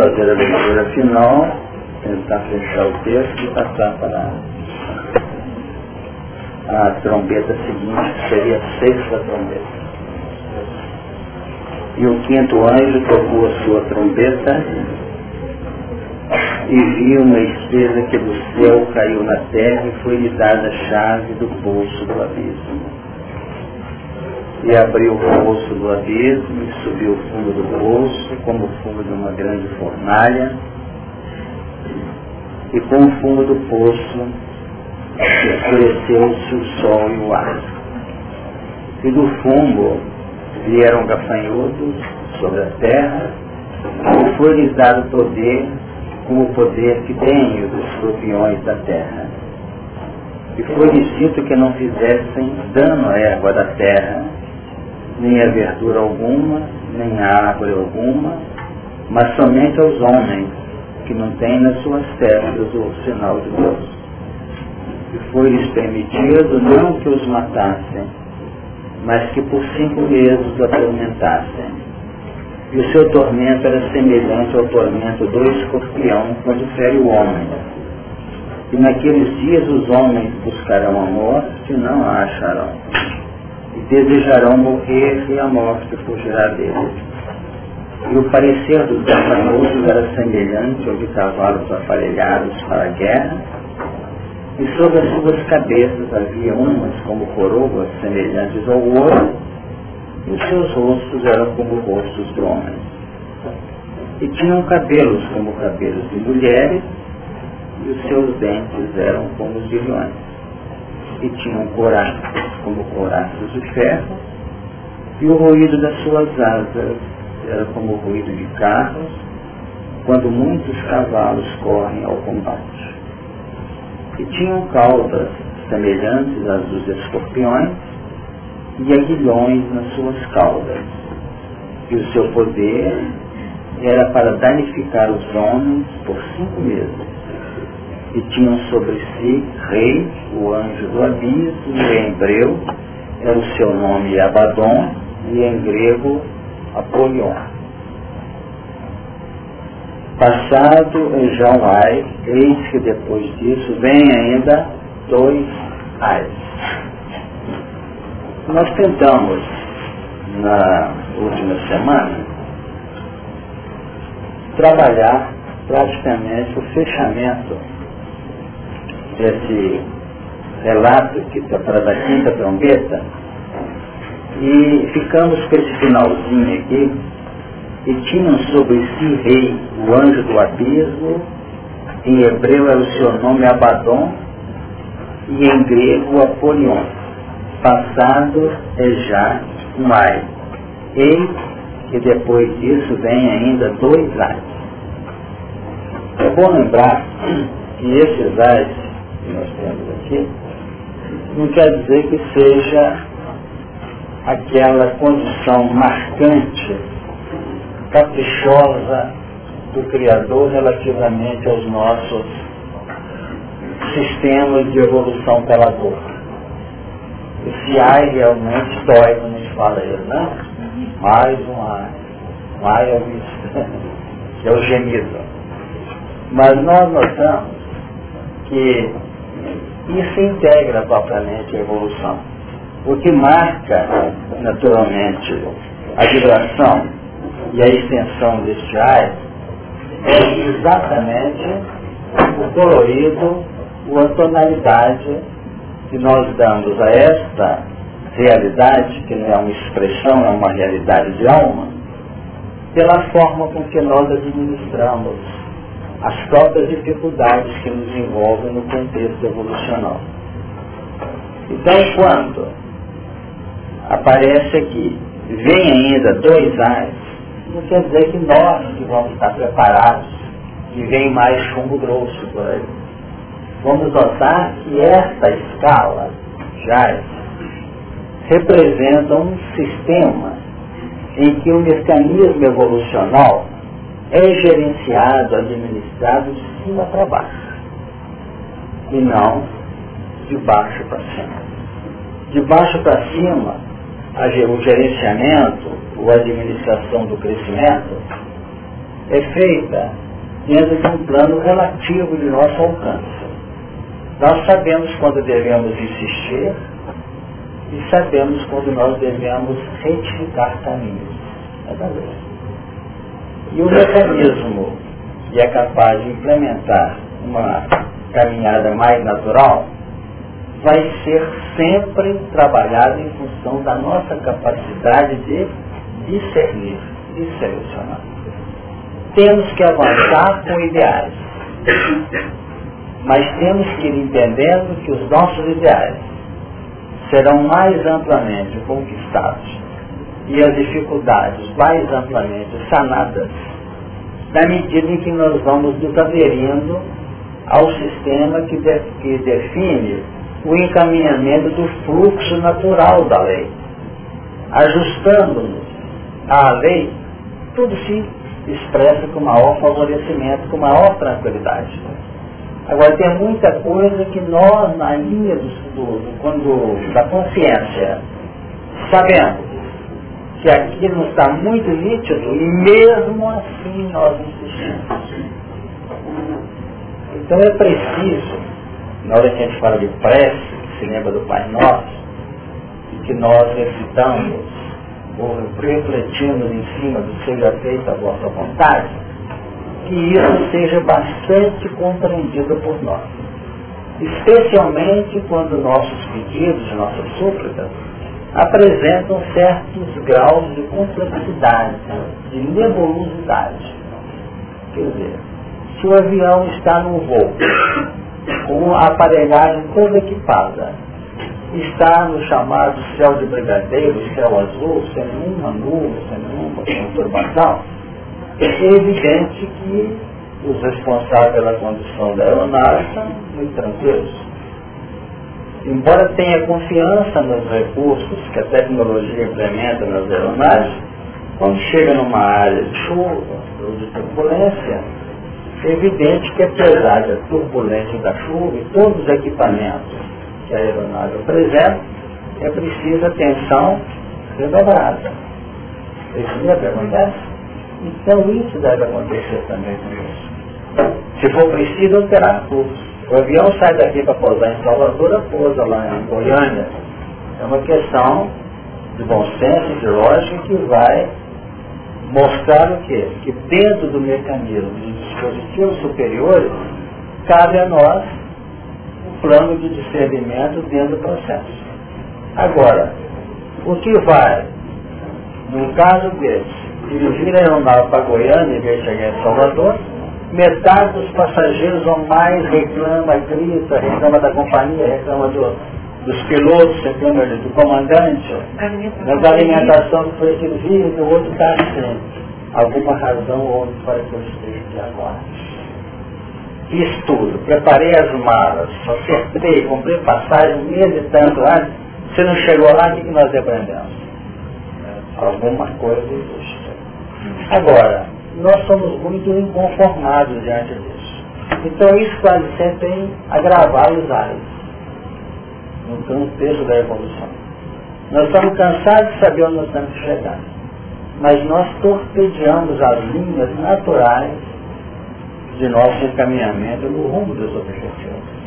fazer a leitura final, tentar fechar o texto e passar para a trombeta seguinte, que seria a sexta trombeta. E o quinto anjo tocou a sua trombeta e viu uma estrela que do céu caiu na terra e foi-lhe dada a chave do poço do abismo. E abriu o poço do abismo e subiu o fundo do poço como o fundo de uma grande fornalha e com o fundo do poço escureceu-se o sol e o ar. E do fundo vieram gafanhotos sobre a terra e foi-lhes dado poder com o poder que tem os escorpiões da terra. E foi-lhes dito que não fizessem dano à erva da terra, nem a verdura alguma, nem a árvore alguma, mas somente aos homens que não têm nas suas testas o sinal de Deus. E foi-lhes permitido não que os matassem, mas que por cinco meses os atormentassem e o seu tormento era semelhante ao tormento do escorpião quando fere o homem. E naqueles dias os homens buscarão a morte e não a acharão. E desejarão morrer e a morte fugirá deles. E o parecer dos gafanhotos era semelhante ao de cavalos aparelhados para a guerra, e sobre as suas cabeças havia umas como coroas semelhantes ao ouro, e os seus rostos eram como rostos de homens. E tinham cabelos como cabelos de mulheres, e os seus dentes eram como os de leões. E tinham coraças como coraças de ferro, e o ruído das suas asas era como o ruído de carros, quando muitos cavalos correm ao combate. E tinham caudas semelhantes às dos escorpiões, e aguilhões nas suas caudas. E o seu poder era para danificar os homens por cinco meses. E tinham sobre si rei, o anjo do abismo, e em hebreu era o seu nome Abaddon, e em grego Apolion. Passado em João Ai, eis que depois disso vem ainda dois ais. Nós tentamos, na última semana, trabalhar praticamente o fechamento desse relato que está para da quinta trombeta. E ficamos com esse finalzinho aqui. E tinham sobre si rei o anjo do abismo, em hebreu era o seu nome Abaddon. E em grego Apolion passado é já um ai. Eis que depois disso vem ainda dois ais. É bom lembrar que esses ais que nós temos aqui não quer dizer que seja aquela condição marcante, caprichosa do Criador relativamente aos nossos sistemas de evolução pela dor esse ai realmente dói quando a gente fala isso, né? Mais um ai. Um ai é o que é o gemido. Mas nós notamos que isso integra propriamente a evolução. O que marca, naturalmente, a vibração e a extensão deste ai é exatamente o colorido, a tonalidade que nós damos a esta realidade, que não é uma expressão, é uma realidade de alma, pela forma com que nós administramos as próprias dificuldades que nos envolvem no contexto evolucional. Então, quando aparece aqui, vem ainda dois ais, não quer dizer que nós que vamos estar preparados e vem mais chumbo grosso por aí vamos notar que esta escala já representa um sistema em que o mecanismo evolucional é gerenciado, administrado de cima para baixo e não de baixo para cima. De baixo para cima o gerenciamento, ou administração do crescimento, é feita dentro de um plano relativo de nosso alcance. Nós sabemos quando devemos insistir e sabemos quando nós devemos retificar caminhos. É E o mecanismo que é capaz de implementar uma caminhada mais natural vai ser sempre trabalhado em função da nossa capacidade de discernir e selecionar. Temos que avançar com ideais, mas temos que ir entendendo que os nossos ideais serão mais amplamente conquistados e as dificuldades mais amplamente sanadas na medida em que nós vamos nos aderindo ao sistema que, de, que define o encaminhamento do fluxo natural da lei. Ajustando-nos à lei, tudo se expressa com maior favorecimento, com maior tranquilidade. Agora tem muita coisa que nós, na linha do, do, da consciência, sabemos que aquilo está muito nítido e mesmo assim nós insistimos. Então é preciso, na hora que a gente fala de prece, que se lembra do Pai Nosso, que nós recitamos ou refletimos em cima do seja feita a vossa vontade, que isso seja bastante compreendido por nós. Especialmente quando nossos pedidos, nossas súplicas, apresentam certos graus de complexidade, de nebulosidade. Quer dizer, se o avião está num voo, com a aparelhagem toda equipada, está no chamado céu de brigadeiro, céu azul, sem nenhuma nuvem, sem nenhuma conturbação, é evidente que os responsáveis pela condução da aeronave estão muito tranquilos embora tenha confiança nos recursos que a tecnologia implementa nas aeronaves, quando chega numa área de chuva ou de turbulência, é evidente que apesar da turbulência da chuva e todos os equipamentos que a aeronave apresenta, é preciso atenção redobrada. Isso deve acontecer? Então isso deve acontecer também com isso. Se for preciso, terá curso. O avião sai daqui para pousar em Salvador, pousa lá em Goiânia. É uma questão de bom senso, de lógica, que vai mostrar o quê? Que dentro do mecanismo de dispositivos superiores, cabe a nós o plano de discernimento dentro do processo. Agora, o que vai, no caso desse, dirigir a aeronave para Goiânia em vez de chegar em Salvador, metade dos passageiros ou mais reclama, grita, reclama da companhia, reclama do, dos pilotos, reclama do comandante, da alimentação que foi servida, o outro está assim. Alguma razão ou outra para que eu esteja agora. Fiz tudo, preparei as malas, acertei, comprei passagem um e tanto antes. Você não chegou lá, o que nós aprendemos? Alguma coisa existe. Agora, nós somos muito inconformados diante disso. Então isso quase sempre tem agravar os ares no peso da evolução. Nós estamos cansados de saber onde nós temos que chegar. Mas nós torpedeamos as linhas naturais de nosso encaminhamento no rumo dos objetivos.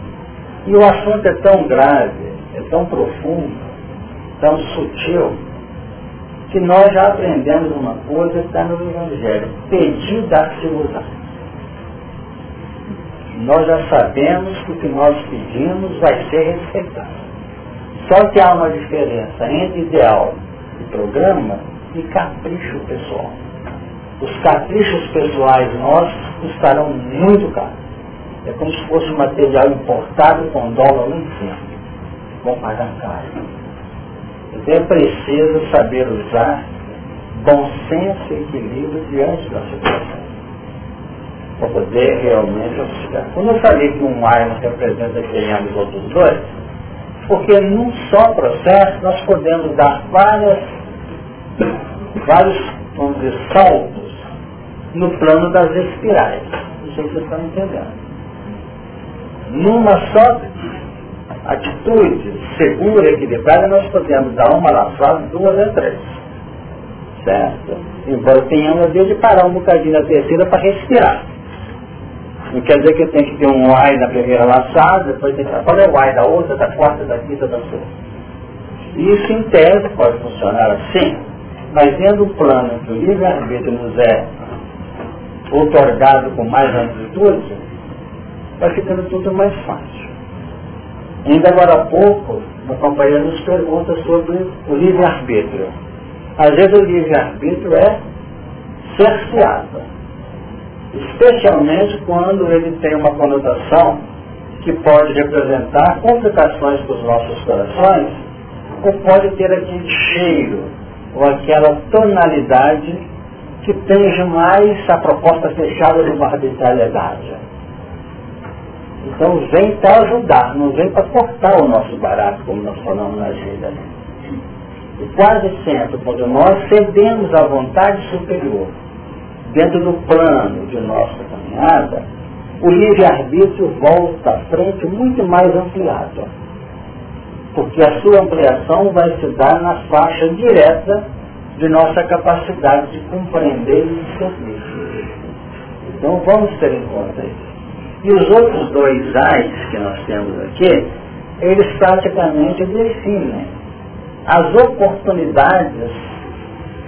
E o assunto é tão grave, é tão profundo, tão sutil, que nós já aprendemos uma coisa que está no Evangelho. Pedir dá-se usar. Nós já sabemos que o que nós pedimos vai ser respeitado. Só que há uma diferença entre ideal e programa e capricho pessoal. Os caprichos pessoais nossos custarão muito caro. É como se fosse um material importado com dólar lá em cima. Vão pagar caro. É preciso saber usar bom senso e equilíbrio diante da situação. Para poder realmente auxiliar. Quando eu falei que um ar representa quem ama os outros dois, porque num só processo nós podemos dar várias, vários, vamos dizer, saltos no plano das espirais. Não sei se vocês estão entendendo. Numa só atitude, segura, equilibrada, nós podemos dar uma laçada, duas a três. Certo? Embora tenhamos de parar um bocadinho na terceira para respirar. Não quer dizer que tem que ter um Y na primeira laçada, depois tem que qual é o Y da outra, da quarta, da quinta, da sexta. Isso em tese pode funcionar assim, mas dentro do plano que o livre-arbítrio nos é otorgado com mais amplitude, vai ficando tudo mais fácil. Ainda agora há pouco, uma companheira nos pergunta sobre o livre-arbítrio. Às vezes o livre-arbítrio é cerceado, especialmente quando ele tem uma conotação que pode representar complicações para os nossos corações, ou pode ter aquele cheiro, ou aquela tonalidade que tenha mais a proposta fechada de uma arbitrariedade. Então vem para ajudar, não vem para cortar o nosso barato, como nós falamos na agenda. E quase sempre, quando nós cedemos à vontade superior, dentro do plano de nossa caminhada, o livre-arbítrio volta à frente muito mais ampliado. Porque a sua ampliação vai se dar na faixa direta de nossa capacidade de compreender e servir. Então vamos ter em conta isso. E os outros dois ais que nós temos aqui, eles praticamente definem as oportunidades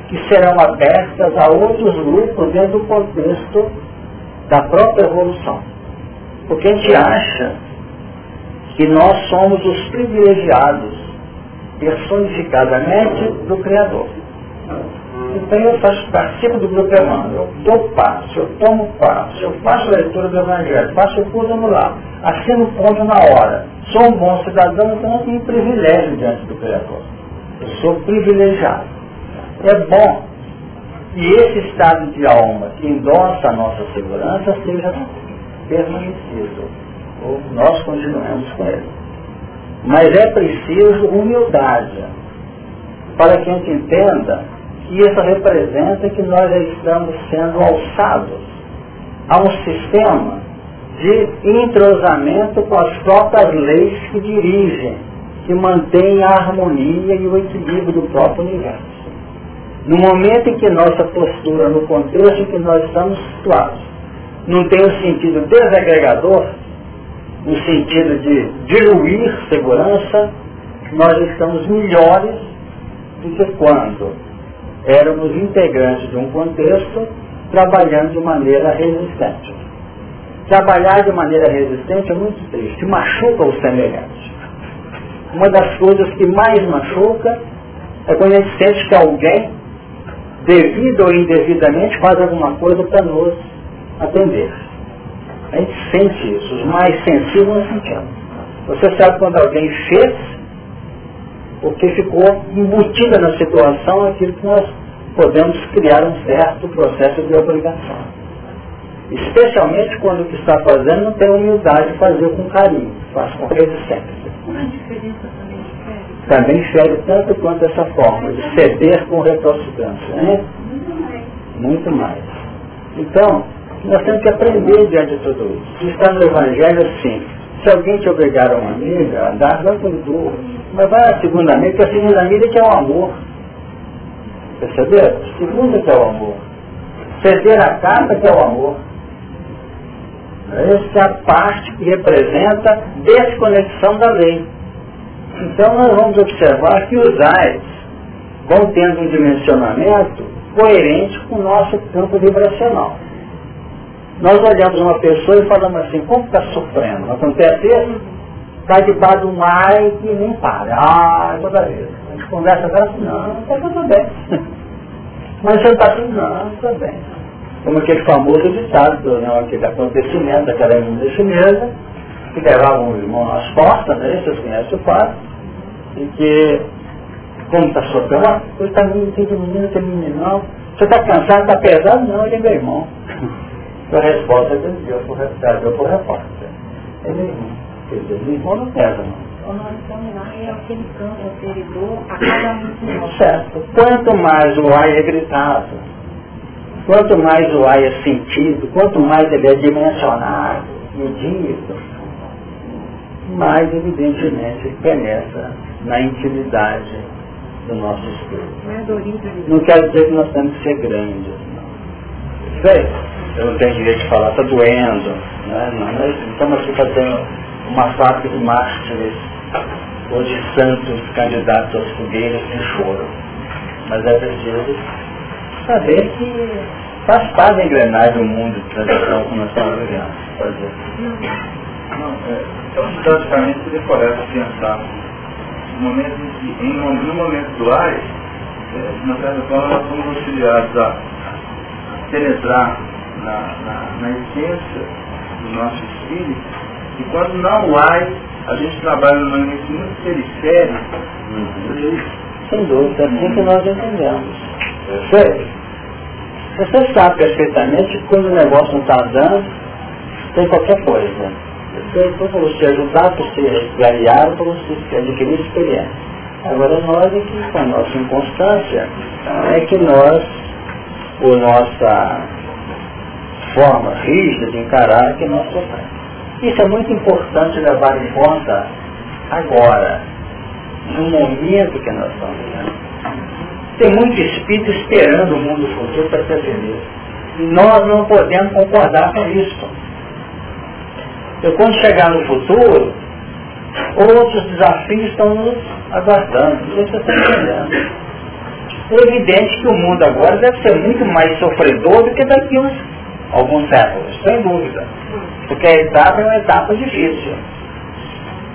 que serão abertas a outros grupos dentro do contexto da própria evolução. Porque a gente acha que nós somos os privilegiados personificadamente do Criador. Então eu faço, participo do grupo Emmanuel, eu dou passo, eu tomo passo, eu faço a leitura do Evangelho, faço o curso anular, assino ponto na hora. Sou um bom cidadão, então eu tenho privilégio diante do Criador. Eu sou privilegiado. É bom que esse estado de alma que endossa a nossa segurança seja permanecido. Ou nós continuemos com ele. Mas é preciso humildade para que a gente entenda que isso representa que nós estamos sendo alçados a um sistema de entrosamento com as próprias leis que dirigem, que mantêm a harmonia e o equilíbrio do próprio universo. No momento em que nossa postura, no contexto em que nós estamos situados, não tem o sentido desagregador, no sentido de diluir segurança, nós estamos melhores do que quando éramos integrantes de um contexto trabalhando de maneira resistente. Trabalhar de maneira resistente é muito triste, machuca o semelhante. Uma das coisas que mais machuca é quando a gente sente que alguém, devido ou indevidamente, faz alguma coisa para nos atender. A gente sente isso, os mais sensíveis não sentimos. Você sabe quando alguém fez porque ficou embutida na situação aquilo que nós podemos criar um certo processo de obrigação. Especialmente quando o que está fazendo não tem humildade de fazer com carinho, faz com resistência. Também fere tanto quanto essa forma de ceder com recalcitrância. Né? Muito mais. Então, nós temos que aprender diante de tudo isso. Está no Evangelho, sim. Se alguém te obrigar a uma amiga, andar, vai com duro mas vai a segunda milha, porque a segunda milha que é o amor. Perceberam? Segunda que é o amor. Ceder a casa que é o amor. Essa é a parte que representa desconexão da lei. Então nós vamos observar que os AIS vão tendo um dimensionamento coerente com o nosso campo vibracional. Nós olhamos uma pessoa e falamos assim, como está sofrendo? Acontece isso? vai debaixo de um ai que nem para. Ah, toda vez. A gente conversa com assim, não, está tudo bem. Mas você está assim, não, está bem. Como aquele famoso ditado, né, aquele acontecimento, daquela imunda chinesa, que levavam o irmão nas costas, né, vocês conhecem o fato, e que, como está sofrendo, ele está menino, tem menino, tem menino, não. Você está cansado, está pesado? Não, ele é meu irmão. A resposta que ele deu por repórter. Ele é meu irmão. Quer dizer, o irmão não pesa, não. Certo. Quanto mais o ai é gritado, quanto mais o ai é sentido, quanto mais ele é dimensionado, medido, mas evidentemente penetra na intimidade do nosso espírito. Não quero dizer que nós temos que ser grandes, não. Sei, eu não tenho direito de falar, está doendo, né? nós estamos aqui fazendo uma fábrica de mártires ou de santos candidatos às fogueiras sem choro. Mas é preciso saber que faz parte da engrenagem do mundo de transição que nós estamos vivendo. Não, é, então, praticamente, seria correto pensar no momento em que, no momento atuais, é, de certa forma, nós somos auxiliados a penetrar na, na, na essência do nosso espírito, e quando não há, a gente trabalha numa mente muito periférica. Uhum. Sem dúvida, é assim que nós entendemos. Você, você sabe perfeitamente que quando o negócio não está dando, tem qualquer coisa. Você, para você ajudar, para você ganhar, para você adquirir experiência. Agora nós com a nossa inconstância, é que nós, por nossa forma rígida de encarar, que nós sofremos. Isso é muito importante levar em conta agora, no momento que nós estamos vivendo. Tem muito espírito esperando o mundo futuro para ser feliz. E nós não podemos concordar com isso. E quando chegar no futuro, outros desafios estão nos aguardando. Você está entendendo. É evidente que o mundo agora deve ser muito mais sofredor do que daqui uns, alguns séculos, sem dúvida. Porque a etapa é uma etapa difícil.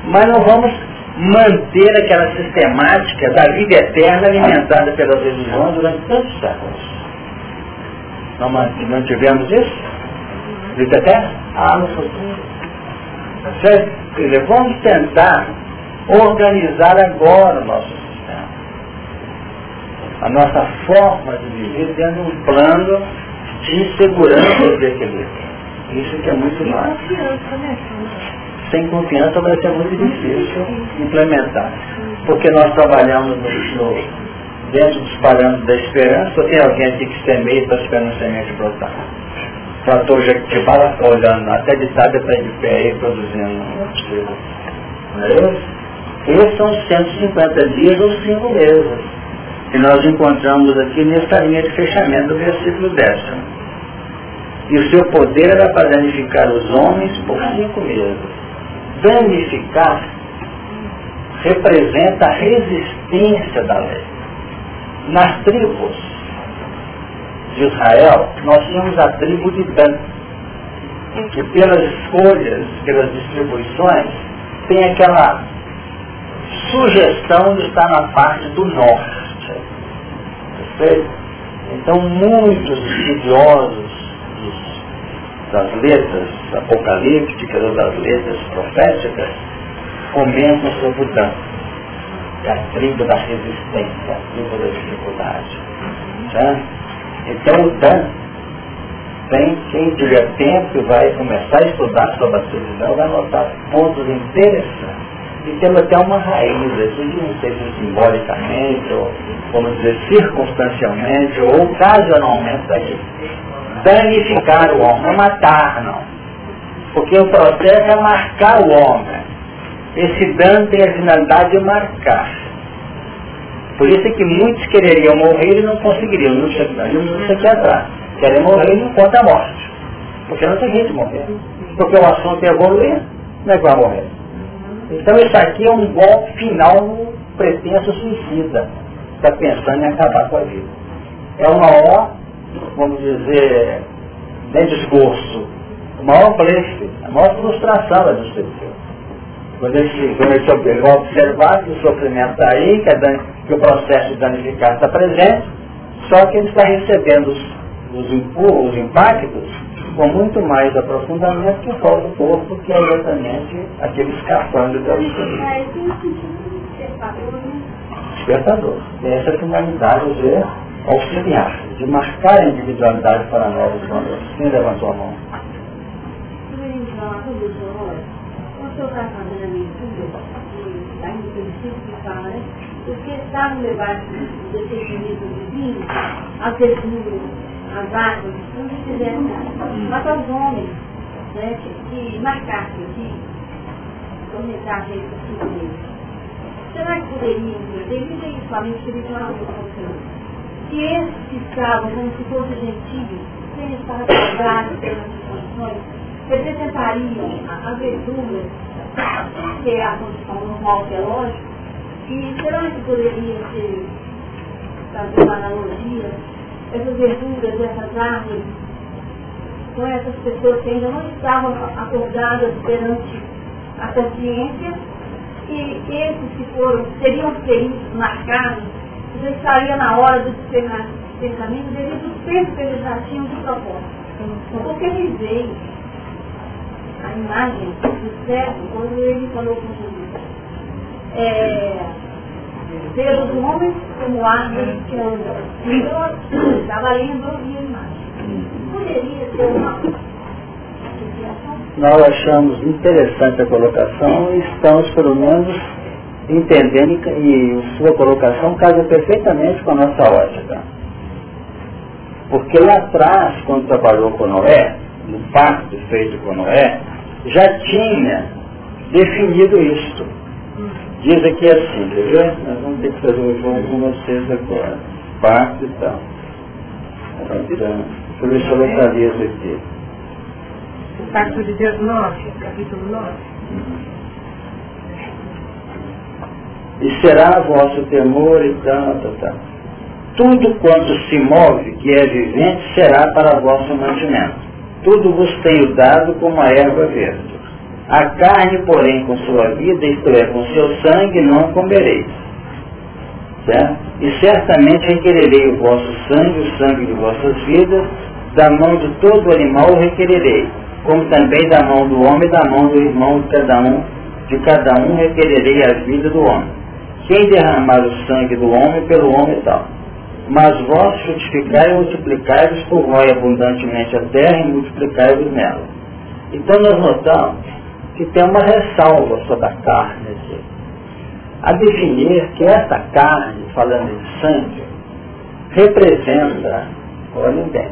Mas não vamos manter aquela sistemática da vida eterna alimentada pelas religiões durante tantos séculos. Não mantivemos isso? Vida eterna? Ah, no futuro. Quer dizer, vamos tentar organizar agora o nosso sistema. A nossa forma de viver dentro de um plano de segurança e de equilíbrio. Isso que é muito mais. Sem confiança vai ser muito difícil implementar. Porque nós trabalhamos no, dentro dos parâmetros da esperança, tem alguém aqui que semeia e está esperando semente brotar? Trator Jequitibá está olhando, até de tarde está de pé aí produzindo. Não é isso? Esses são 150 dias ou 5 meses que nós encontramos aqui nessa linha de fechamento do versículo décimo. E o seu poder era para danificar os homens por cinco meses. Danificar representa a resistência da lei. Nas tribos de Israel, nós tínhamos a tribo de Dan, que pelas escolhas, pelas distribuições, tem aquela sugestão de estar na parte do norte. Perfeito? Então muitos estudiosos das letras apocalípticas ou das letras proféticas comentam sobre o Dan, é a tribo da resistência, a tribo da dificuldade. Tá? Então o Dan tem, quem tiver tempo e vai começar a estudar sobre a televisão, vai notar pontos interessantes. E temos até uma raiz aqui, não sei se simbolicamente, ou vamos dizer circunstancialmente, ou ocasionalmente danificar o homem, não matar, não. Porque o processo é marcar o homem. Esse dano tem a finalidade de marcar. Por isso é que muitos quereriam morrer e não conseguiriam, não se, não se atrás. Querem morrer e não conta a morte. Porque não tem jeito de morrer. Porque o assunto é evoluir, não é que vai morrer. Então isso aqui é um golpe final no pretenso suicida. Está pensando em acabar com a vida. É uma hora vamos dizer, nem discurso, o maior blefe, a maior frustração da justiça. Quando ele, quando ele vai observar que o sofrimento está aí, que, é que, o processo de danificar está presente, só que ele está recebendo os, os, os impactos com muito mais aprofundamento que fora do corpo, que é exatamente aquele escapando da luta. É, Despertador. Essa é a finalidade de auxiliar, de marcar a individualidade para novos valores. Quem levantou a mão? Senhor está fazendo a leitura, ainda pelo ciclo que fala, né? Porque estavam levados do descendimento divino, a tesouro, as águas, tudo fizeram mas aos homens, né, que, que marcassem, que comentar a. Será que poderia, devido a isso, somente espiritualmente funcionando, se esses que estavam como se fossem gentios, sem estar acordados pelas condições, representariam a verdura, que é a condição normal teológica, e será que poderia ser, fazer uma analogia, essas verduras, essas árvores, com essas pessoas que ainda não estavam acordadas perante a consciência, e esses que foram, seriam feridos, marcados, já estaria na hora do despensamento devido ao tempo que eles já tinham de propósito. Porque ele veio a imagem do céu, quando ele falou com Jesus. É, veio do homem como árvore que anda. Então, estava lendo a imagem. Poderia ser uma nós achamos interessante a colocação e estamos, pelo menos, entendendo e sua colocação casa perfeitamente com a nossa ótica. Porque lá atrás, quando trabalhou com Noé, no pacto feito com Noé, já tinha definido isto. Diz aqui assim, quer ver? Nós vamos ter que fazer um jogo com vocês agora. Pacto e tal. Deixa eu ver se eu localizo aqui. O pacto de Deus 9, capítulo 9. E será vosso temor e tal, tal, tal. Tudo quanto se move, que é vivente, será para vosso mantimento. Tudo vos tenho dado como a erva verde. A carne, porém, com sua vida, isto é, com seu sangue, não comereis. Certo? E certamente requererei o vosso sangue, o sangue de vossas vidas, da mão de todo animal requererei, como também da mão do homem e da mão do irmão de cada um, de cada um requererei a vida do homem. Quem derramar o sangue do homem, pelo homem tal. Mas vós frutificai e multiplicai-vos, povoai abundantemente a terra e multiplicai-vos nela. Então nós notamos que tem uma ressalva sobre a carne. A definir que essa carne, falando de sangue, representa, olhem bem,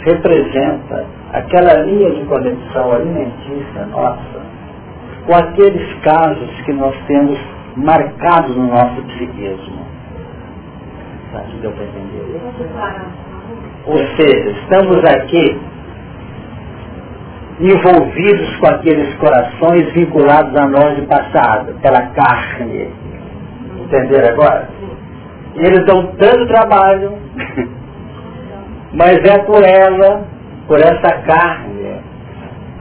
representa aquela linha de conexão alimentícia nossa com aqueles casos que nós temos marcados no nosso psiquismo. Deu para entender? Ou seja, estamos aqui envolvidos com aqueles corações vinculados a nós de passado, pela carne. Entenderam agora? E eles dão tanto trabalho, mas é por ela por essa carne,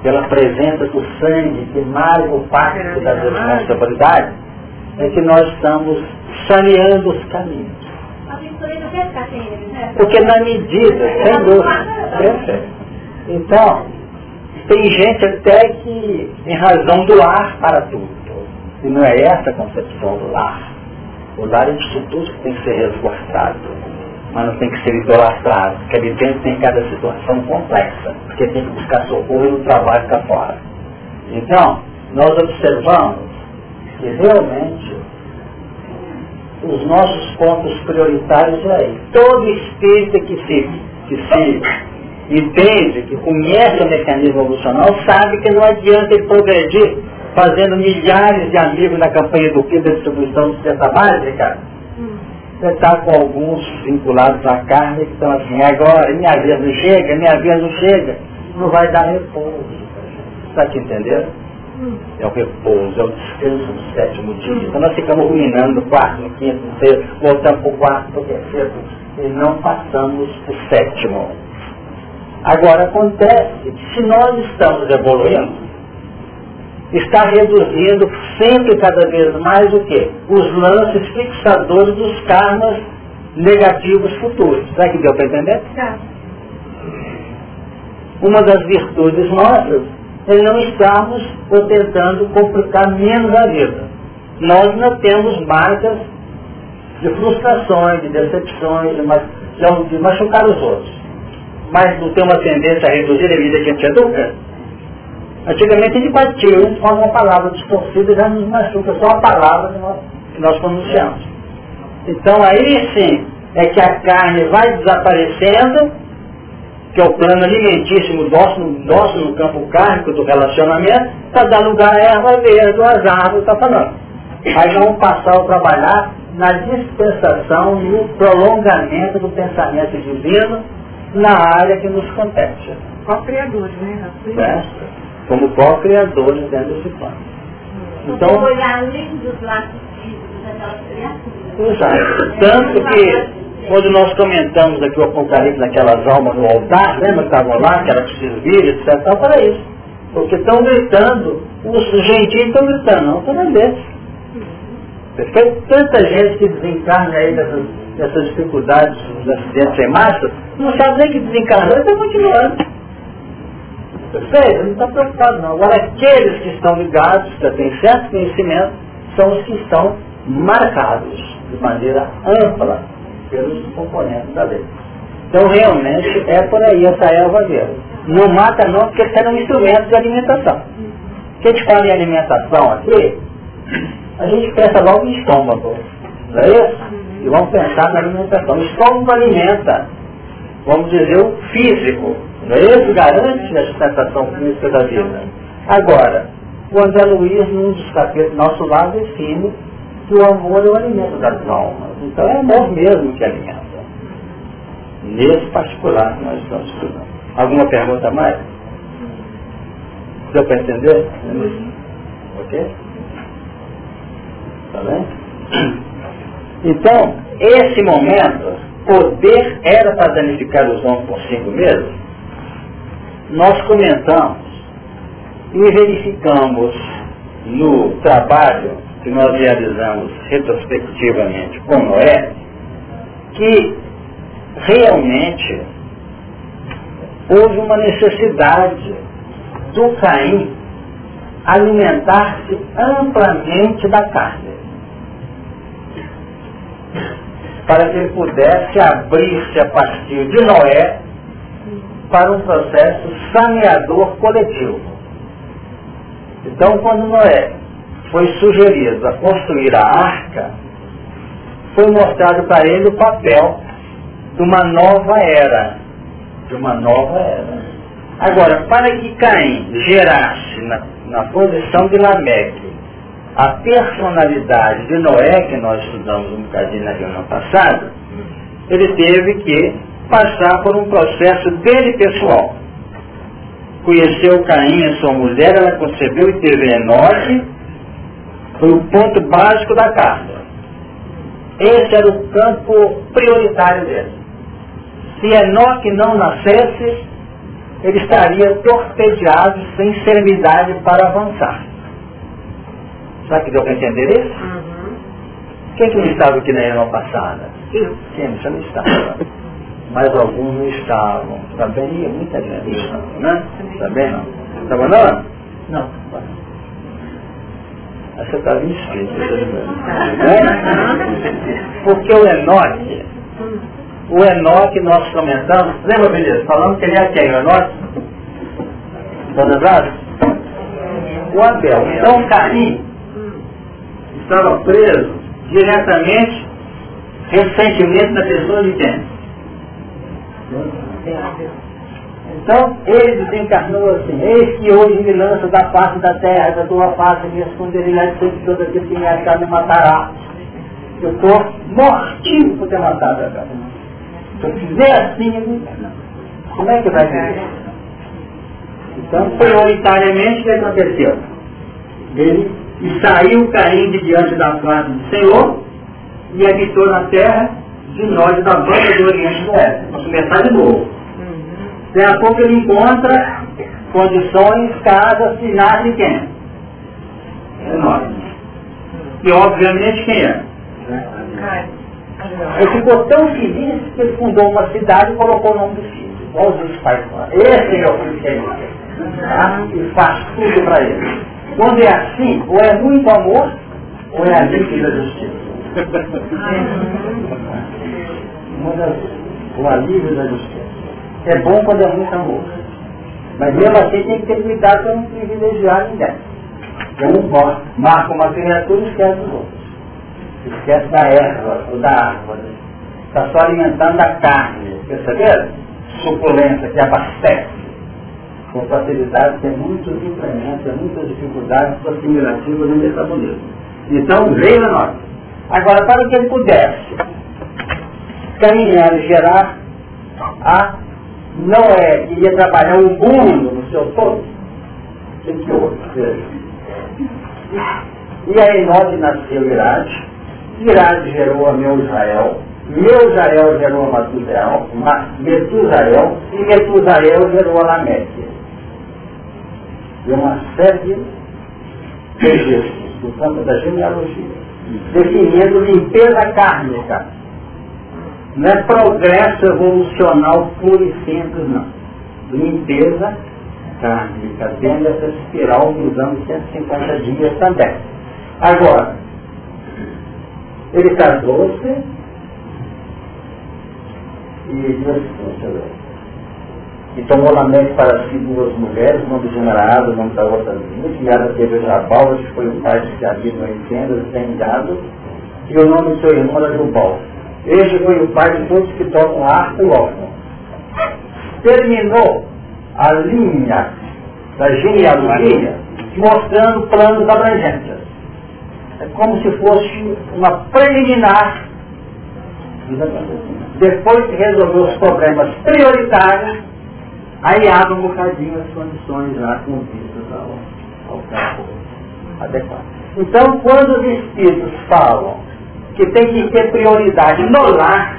pela presença do sangue que marca o pacto da responsabilidade, é que nós estamos saneando os caminhos. Porque na medida, sem dúvida, então, tem gente até que, em razão do lar para tudo, e não é essa a concepção do lar. O lar é um instituto que tem que ser resguardado mas não tem que ser idolatrado, porque ali dentro tem cada situação complexa, porque tem que buscar socorro no trabalho cá fora. Então, nós observamos que realmente os nossos pontos prioritários é aí. Todo espírito que se, que se entende, que conhece o mecanismo evolucional, sabe que não adianta ele progredir fazendo milhares de amigos na campanha do que da distribuição de cesta básica, você está com alguns vinculados à carne que estão assim, agora minha vida não chega, minha vida não chega, não vai dar repouso. Está aqui entendendo? É o repouso, é o descanso do sétimo dia. Então nós ficamos ruminando no quarto, no quinto, no sexto, voltamos para o quarto, para o terceiro, e não passamos o sétimo. Agora acontece que se nós estamos evoluindo, está reduzindo sempre cada vez mais o quê? Os lances fixadores dos karmas negativos futuros. Será que deu para entender? Tá. Uma das virtudes nossas é não estarmos tentando complicar menos a vida. Nós não temos marcas de frustrações, de decepções, de, machucar os outros. Mas não tem uma tendência a reduzir a vida que a gente educa? Antigamente ele batia com uma palavra distorcida já nos machuca, só a palavra que nós, que nós pronunciamos. Então aí sim é que a carne vai desaparecendo que é o plano alimentíssimo nosso, nosso no campo kármico do relacionamento, para dar lugar à erva verde, às árvores, está falando. Aí vamos passar a trabalhar na dispensação no prolongamento do pensamento divino na área que nos compete. Co-criadores, né? Certo? Como co-criadores dentro desse plano. Então, olhar além dos lados físicos daquela criatura. Exato. Tanto que quando nós comentamos aqui o Apocalipse naquelas almas no altar, lembra que estavam lá, que preciso vir, etc. Então, para isso. Porque estão gritando, os gentios estão gritando, não para deles. Perfeito? Tanta gente que desencarna aí dessas, dessas dificuldades dos acidentes sem massa, não sabe nem que desencarnou e está continuando. Perfeito? Não está preocupado não. Agora aqueles que estão ligados, que têm certo conhecimento, são os que estão marcados de maneira ampla pelos componentes da lei. Então realmente é por aí essa erva verde. Não mata não, porque será um instrumento de alimentação. Se a gente fala em alimentação aqui, a gente pensa logo em estômago. Não é isso? E vamos pensar na alimentação. O estômago alimenta, vamos dizer, o físico. Não é isso? Garante a sustentação física da vida. Agora, o André Luiz, num dos capítulos nosso lado, define que o amor é o alimento das almas. Então é amor mesmo que alimenta. Nesse particular que nós estamos estudando. Alguma pergunta mais? Deu para entender? Ok? Tá bem? Então, esse momento, poder era para danificar os homens por cinco meses, nós comentamos e verificamos no trabalho que nós realizamos retrospectivamente com Noé, que realmente houve uma necessidade do Caim alimentar-se amplamente da carne. Para que ele pudesse abrir-se a partir de Noé para um processo saneador coletivo. Então, quando Noé foi sugerido a construir a arca, foi mostrado para ele o papel de uma nova era. De uma nova era. Agora, para que Caim gerasse na, na posição de Lameque a personalidade de Noé, que nós estudamos um bocadinho na reunião passada, ele teve que passar por um processo dele pessoal. Conheceu Caim, a sua mulher, ela concebeu e teve Enoque, foi o ponto básico da carta. Esse era o campo prioritário dele. Se Enoque não nascesse, ele estaria torpedeado sem serenidade para avançar. Sabe que deu para entender isso? Uhum. Quem que não estava aqui na reunião passada? Eu. Sim, você não estava. Mas alguns não estavam. Também ia muita gente, né? Também não. Estava não? Não. Você está em espírito. Né? Porque o Enoque, o Enoque nós comentamos, lembra, beleza? Falando que ele é quem? O Enoque? Está lembrado? O Abel. Então Caim estava preso diretamente recentemente na pessoa de quem? Então, ele desencarnou assim, eis que hoje me lança da parte da terra, da tua face, me esconderei de sempre todo aquilo que me achar me matará. Eu estou mortinho por ter matado a. Se eu fizer assim, como é que vai ser? Então, prioritariamente, o que aconteceu? Ele e saiu caindo diante da face do Senhor e habitou na terra de nós da banda do Oriente do Oeste. Vamos começar de novo. Daqui a pouco ele encontra condições, casa, finais de quem? É nós. E obviamente quem é? Ele ficou tão feliz que ele fundou uma cidade e colocou o nome do filho. Olha os pais Esse é o filho que ele tá? E faz tudo para ele. Quando é assim, ou é muito amor, ou é a líquida da justiça. Uma das, o alívio da justiça. É bom quando é muito amor. Mas mesmo assim tem que ter cuidado para não privilegiar ninguém. Então marca uma criatura e esquece dos outros. Esquece da erva ou da árvore. Está só alimentando a carne. Perceberam? suculenta que abastece com facilidade, tem muitos implementos, tem muitas dificuldades assimilativas no metabolismo. Então, veio a nós. Agora, para que ele pudesse caminhar e gerar, a não é que ia trabalhar o mundo no seu todo, tem que outro. E aí nós nasceu Irade, Irade gerou a meu Israel, meu Israel gerou a Matusael, Metusael, e Metusael gerou a Lameque. E uma série de registros do campo da genealogia, definindo limpeza kármica. Não é progresso evolucional puro e simples, não. Limpeza kármica, dentro dessa espiral dos anos 150 dias também. Agora, ele casou-se e disse e tomou Lameque para si duas mulheres, uma de Jumarada, uma da outra vinha, e ela teve Jabal, que foi o pai de Jabir no Encendas, tem gado, e o nome do seu irmão era Jubal. Este foi o pai de todos que tocam harpa e órgão. Terminou a linha da genealogia mostrando planos abrangentes. É como se fosse uma preliminar. Depois que resolver os problemas prioritários, aí abre um bocadinho as condições já com vistas ao, ao campo adequado. Então, quando os espíritos falam que tem que ter prioridade no lar,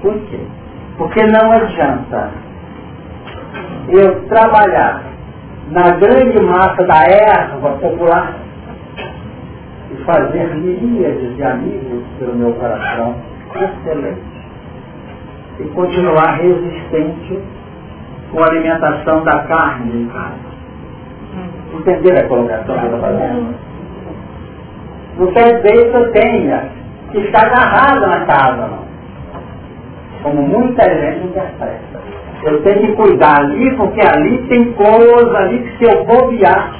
por quê? Porque não adianta eu trabalhar na grande massa da erva popular e fazer milhares de amigos pelo meu coração excelente e continuar resistente com a alimentação da carne em casa. Entender a colocação que eu estou fazendo? Não quer dizer que eu tenha que ficar agarrado na casa. Como muita gente interpreta. Eu tenho que cuidar ali, porque ali tem coisa ali que se eu bobear,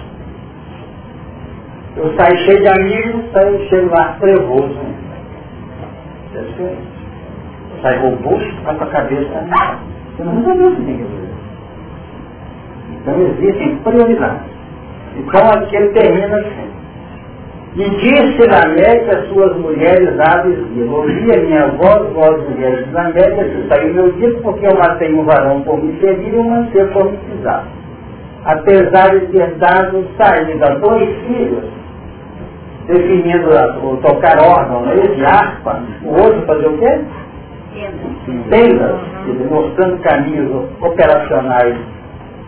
eu saio cheio de amigos, saio cheio lá trevoso. É. Eu saio robusto, vai com a cabeça. Você não resolveu o que tem que fazer. Então existem prioridades. Então aqui ele termina assim. E disse Lameque às suas mulheres aves, ouvia minha voz, voz mulheres de Lameque, se saiu meu dito, porque eu matei um varão por me ferir e um mancebo por me pisar. Apesar de ter dado saída a dois filhos, definindo o tocar órgão, né, de harpa, o outro fazer o quê? Tendas, mostrando caminhos operacionais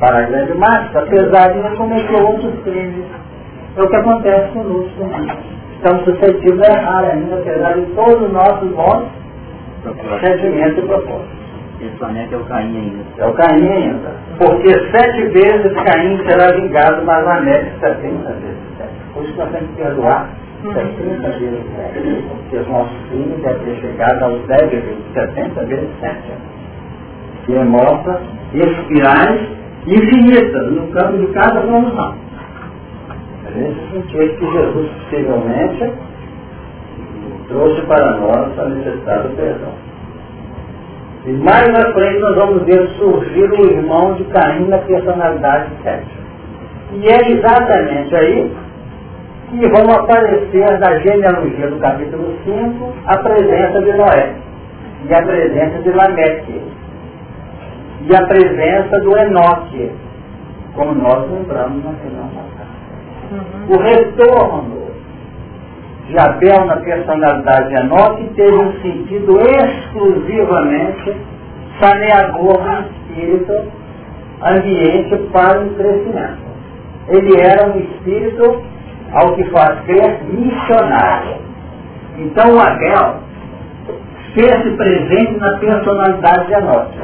para a grande massa, apesar de não cometer outros crimes é o que acontece conosco também. Estamos suscetíveis a errar ainda, apesar de todos os nossos bons sentimentos e propósitos. Planeta é o Caim ainda. É o Caim ainda. Porque sete vezes Caim será vingado, mas Lameque setenta vezes sete. Por isso nós temos que perdoar setenta vezes sete. Porque os nossos crimes devem ter chegado aos dez vezes, setenta vezes sete. Que mostra espirais infinitas no campo de cada promoção nesse sentido que Jesus possivelmente trouxe para nós a necessidade do perdão. E mais na frente nós vamos ver surgir o irmão de Caim na personalidade sétima. E é exatamente aí que vão aparecer na genealogia do capítulo 5 a presença de Noé, e a presença de Lameque, e a presença do Enoque, como nós lembramos na reunião passada. O retorno de Abel na personalidade de Enoque teve um sentido exclusivamente saneador do espírito ambiente para o crescimento. Ele era um espírito, ao que faz crer, missionário. Então o Abel fez-se presente na personalidade de Enoque.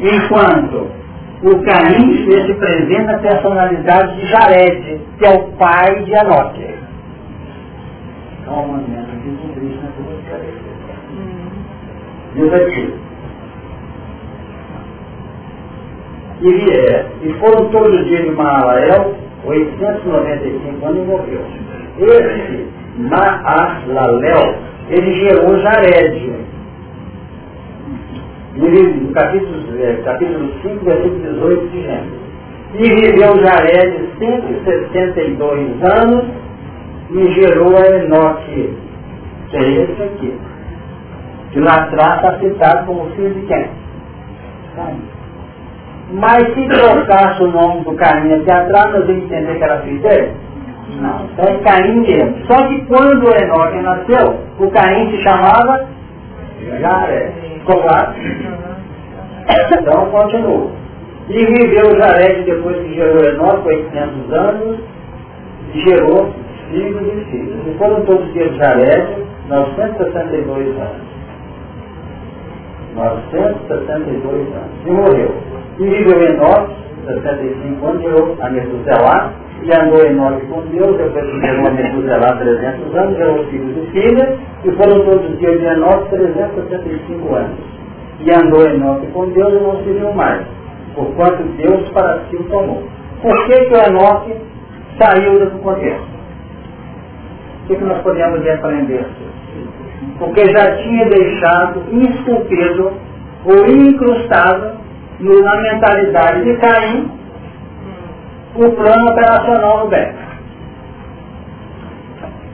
Enquanto o Caim se presente na personalidade de Jared, que é o pai de Enoque. Calma, né? Diz aqui. E, é, e foram todos os dias de Maalael, 895 anos e morreu. Esse Maalalel, ele gerou Jared. No capítulo, é, capítulo 5, versículo 18 de Gênesis. E viveu Jared 162 anos e gerou a Enoque, que é esse aqui. Que lá atrás está citado como filho de quem? Mas se trocasse o nome do Caim aqui atrás, nós vamos entender que era filho dele? Não, é Caim mesmo. Só que quando o Enoque nasceu, o Caim se chamava Jared. Ficou? Então continua. E viveu Jared depois que gerou Enoque 800 anos, gerou filhos e filhas. E foram todos de Jared 962 anos. 962 anos. E morreu. E viveu Enoque, 65 anos, gerou a Metuselá, e andou Enoque com Deus, depois que gerou a Metuselá 300 anos, gerou filhos e filhas, e foram todos os dias de Enoque 365 anos. E andou Enoque com Deus e não se viu mais, porquanto Deus para si o tomou. Por que, que o Enoque saiu do contexto? O que, que nós podemos aprender? Porque já tinha deixado esculpido ou incrustado na mentalidade de Caim o plano operacional do bem.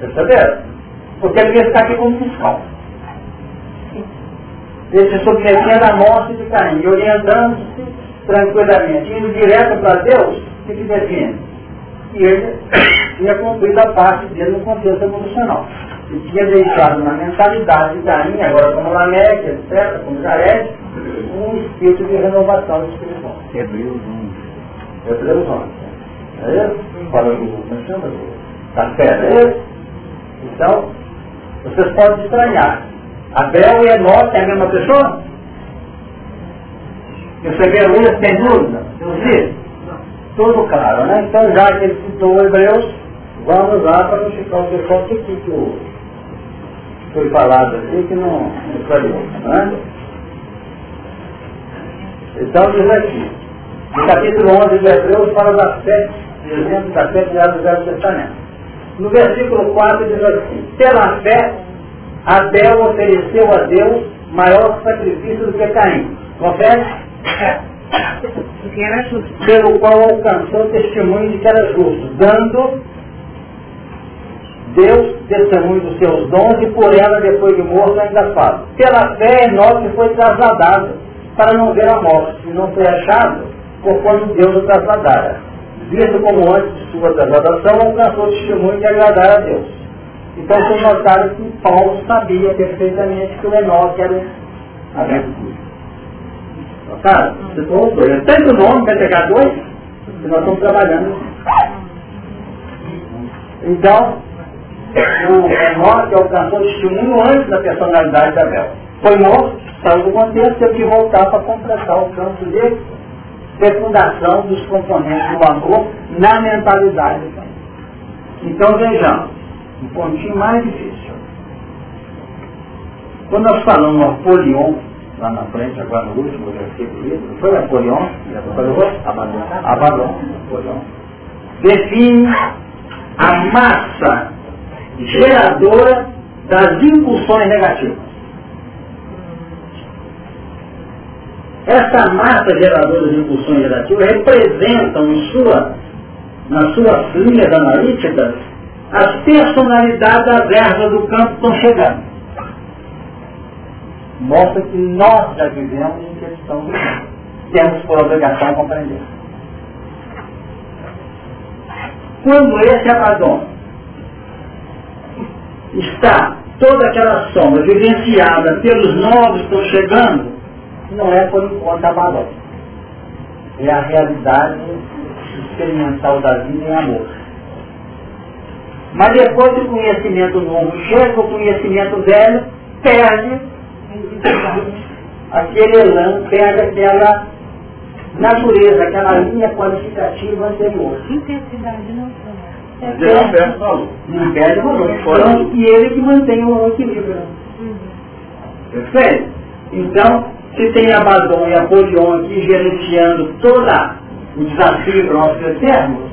Perceberam? Porque ele ia ficar aqui como fiscal. Ele se submetia à morte de Caim, e orientando-se tranquilamente, indo direto para Deus, o que, que define? E ele tinha cumprido a parte dele no contexto evolucional. E tinha deixado na mentalidade de Caim, agora como Lameque, etc., como Jared, um espírito de renovação espiritual. Hebreus 1. Hebreus 11. É isso? Fora do não? É isso? Então, vocês podem estranhar. Abel e Enoque é a mesma pessoa? Receberam isso tem dúvida? Inclusive? Tudo claro, né? Então, já que ele citou Hebreus, vamos lá para não ficar o pessoal que foi falado aqui que não, não né? Então diz aqui, no capítulo 11 de Hebreus fala da sete 217 do Velho Testamento. No versículo 4 diz assim, pela fé, Abel ofereceu a Deus maior sacrifício do que Caim. Confere? Pelo qual alcançou testemunho de que era justo, dando Deus testemunho dos seus dons e por ela, depois de morto, ainda fala. Pela fé, Enoque foi trasladado para não ver a morte, e não foi achado por quando Deus o trasladara. Visto como antes de sua trasladação, alcançou testemunho de agradar a Deus. Então foi notado que Paulo sabia perfeitamente que o Enoque era a virtude. Notaram? Citou dois. Tanto nome, vai pegar dois, que nós estamos trabalhando. Então, o Enoque alcançou testemunho antes da personalidade de Abel. Foi morto, saiu do contexto, teve que voltar para completar o campo de fecundação dos componentes do amor na mentalidade. Então vejamos, um pontinho mais difícil. Quando nós falamos Napoleão, lá na frente, agora no último versículo, foi Napoleão? Abaddon. Abaddon, Napoleão. Define a massa geradora das impulsões negativas. Essa massa geradora de impulsões negativas representam em sua, nas suas linhas analíticas as personalidades adversas do campo que estão chegando. Mostra que nós já vivemos em questão do campo. Temos por obrigação compreender. Quando esse abandono está toda aquela sombra vivenciada pelos novos que estão chegando, não é por enquanto abalão. É a realidade experimental da vida em amor. Mas depois do conhecimento novo chega, o conhecimento velho perde aquele elan, perde aquela natureza, aquela linha qualificativa anterior. Intensidade não Não perde valor. Não perde valor. Então, e ele que mantém o equilíbrio. Perfeito? Então, se tem Abaddon e Apolion aqui gerenciando toda o desafio para nós crescermos,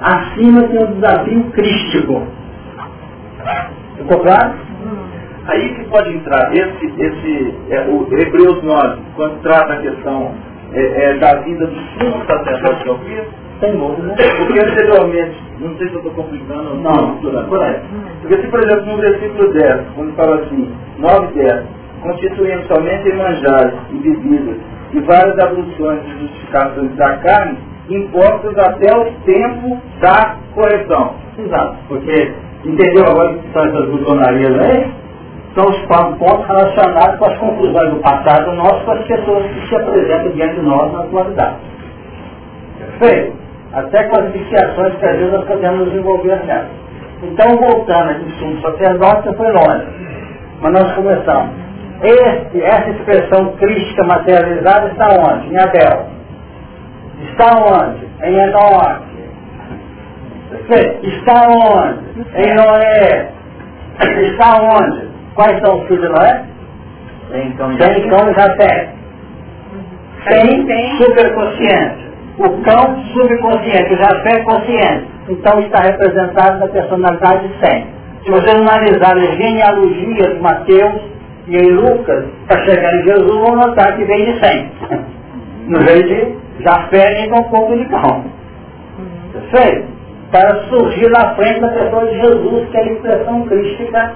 acima tem o desafio crístico. Ficou claro? aí que pode entrar esse, esse é, o Hebreus 9, quando trata a questão é, é, da vida do sumo sacerdote ao Cristo, sem dúvida. porque anteriormente, não sei se eu estou complicando ou não, por aí. Porque se, por exemplo, no versículo 10, quando fala assim, 9 e 10, constituindo somente manjares e bebidas e várias abluções de justificações da carne, impostas até o tempo da correção. Exato, porque entendeu agora que são essas glutonarias aí? São os pontos relacionados com as conclusões do passado nosso com as pessoas que se apresentam diante de nós na atualidade. Perfeito? Até com as viciações que às vezes nós podemos nos envolver nela. Então, voltando aqui, sumo sacerdote, foi longe. Mas nós começamos. Este, essa expressão crítica materializada está onde? Em Abel. Está onde? Em Enoque. Está onde? Em Noé. Está onde? Quais são os filhos de Noé? Tem cão e Jafé. Tem superconsciente. O cão subconsciente, o Jafé consciente. Então está representado na personalidade 100. Se você analisar a genealogia de Mateus e em Lucas, para chegar em Jesus, vão notar que vem de 100. No vez de Jafé nem com pouco de cão. Perfeito? Para surgir na frente da pessoa de Jesus, que é a expressão crística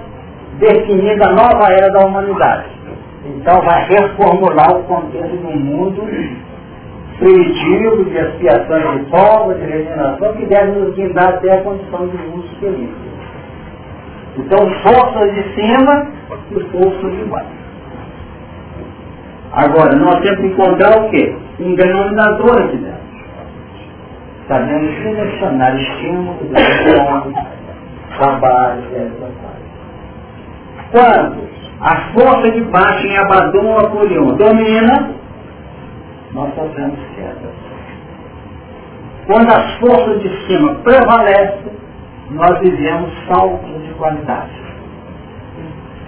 definida a nova era da humanidade. Então vai reformular o contexto do mundo primitivo de expiação de povos, de regeneração, que deve nos guindar até a condição de luz feliz. Então, forças de cima e forças de baixo. Agora, nós temos que encontrar o quê? Um denominador aqui dentro. Sabemos selecionar estímulos, trabalho, etc. Quando a força de baixo em Abaddon Apolion domina, nós sofremos queda. Quando as forças de cima prevalecem, nós vivemos saltos de qualidade.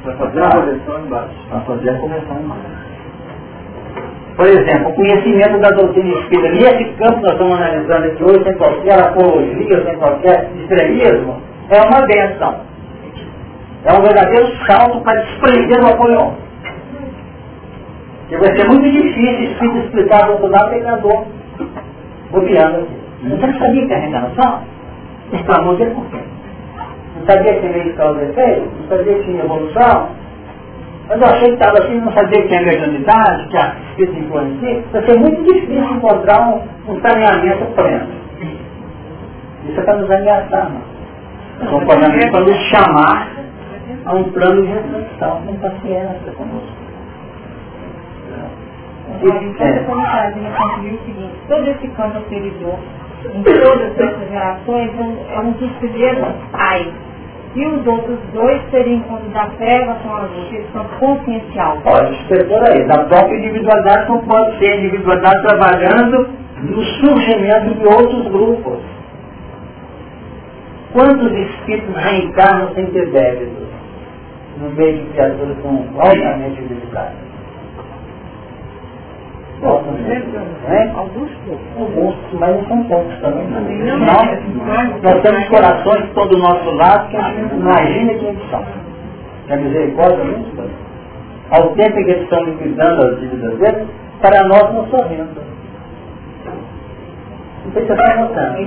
Para fazer a correção embaixo. Para fazer a correção embaixo. Por exemplo, o conhecimento da doutrina espírita, nesse campo que nós estamos analisando aqui hoje, sem qualquer apologia, sem qualquer extremismo, é uma benção. É um verdadeiro salto para desprender o apoio. E vai ser muito difícil explicar do outro lado pecador bobeando aqui. Você sabia que a reencarnação? Exclamou de por quê? Não sabia que tinha de causa efeito? Não sabia que tinha evolução? Mas eu achei que estava assim, não sabia que tinha mediunidade, que a espírito influencia. Vai ser muito difícil encontrar um, um saneamento pleno. Isso é para nos ameaçar, não. Então, quando nos chamar a um plano de reflexão com paciência conosco. todo esse campo anterior, em todas essas gerações, é um dos primeiros pais. E os outros dois seriam encontro da treva com a luz, eles são consciencial. Pode ser por aí. Da própria individualidade não pode ser individualidade trabalhando no surgimento de outros grupos. Quantos espíritos reencarnam sem ter débitos? no meio de criaturas com altamente dedicadas. Alguns Alguns, mas não são poucos também. Não, nós temos corações que estão do nosso lado que a gente imagina que eles são. A misericórdia não está. Ao tempo em que eles estão liquidando as dívidas deles, para nós não sorrindo. Não sei se você está notando.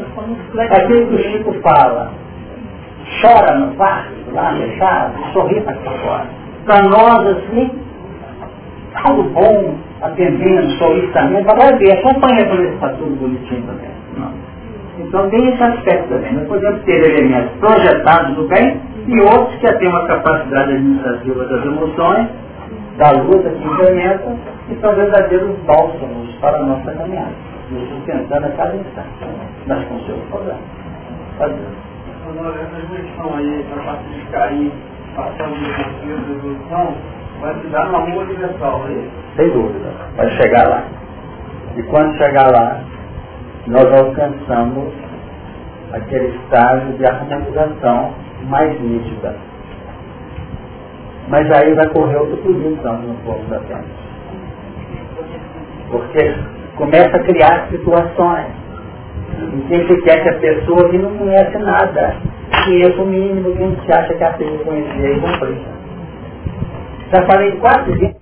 Aquilo que o Chico fala, chora no quarto, lá fechado, sorri para fora. Para nós, assim, tudo bom, atendendo, solicitamente, vai ver, acompanha para ver se está tudo bonitinho também. Não. Então tem esse aspecto também. Nós podemos ter elementos projetados do bem e outros que têm uma capacidade administrativa das emoções, da luta que implementa, que são verdadeiros bálsamos para a nossa caminhada, nos sustentando a cada instante, mas com seus problemas. Fazendo essa junção aí, na parte de passando de consciência da evolução, vai se dar uma rua universal, é isso? Sem dúvida, vai chegar lá. E quando chegar lá, nós alcançamos aquele estágio de harmonização mais nítida. Mas aí vai correr outro então, no povo da terra. Porque começa a criar situações em que se quer que a pessoa que não conhece nada conheça o mínimo que a gente acha que a pessoa conhecia e cumprir. Já falei quatro vezes.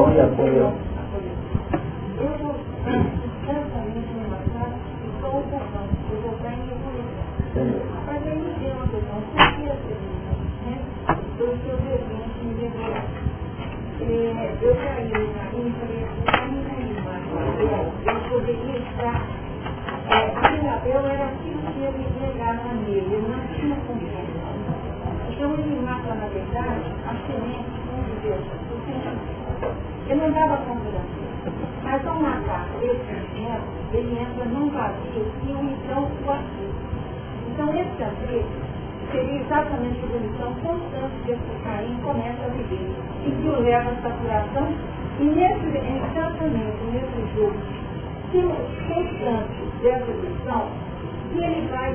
Dom e apoio. Mas aí me deu uma questão, por que a né? Do seu presente me levou. É, eu caí na linha e falei assim, não tem mais eu poderia estar. É, a Isabel era aquilo que ele entregava nele, ele não tinha confiança. Então ele mata, na verdade, a semente de Deus. Ele não dava confiança. Mas ao matar esse instrumento, ele entra num vazio e o então o assiste. Então esse vazio seria exatamente a evolução constante que esse Caim começa a viver e que o leva à saturação e nesse, exatamente nesse jogo constante dessa evolução, e ele vai,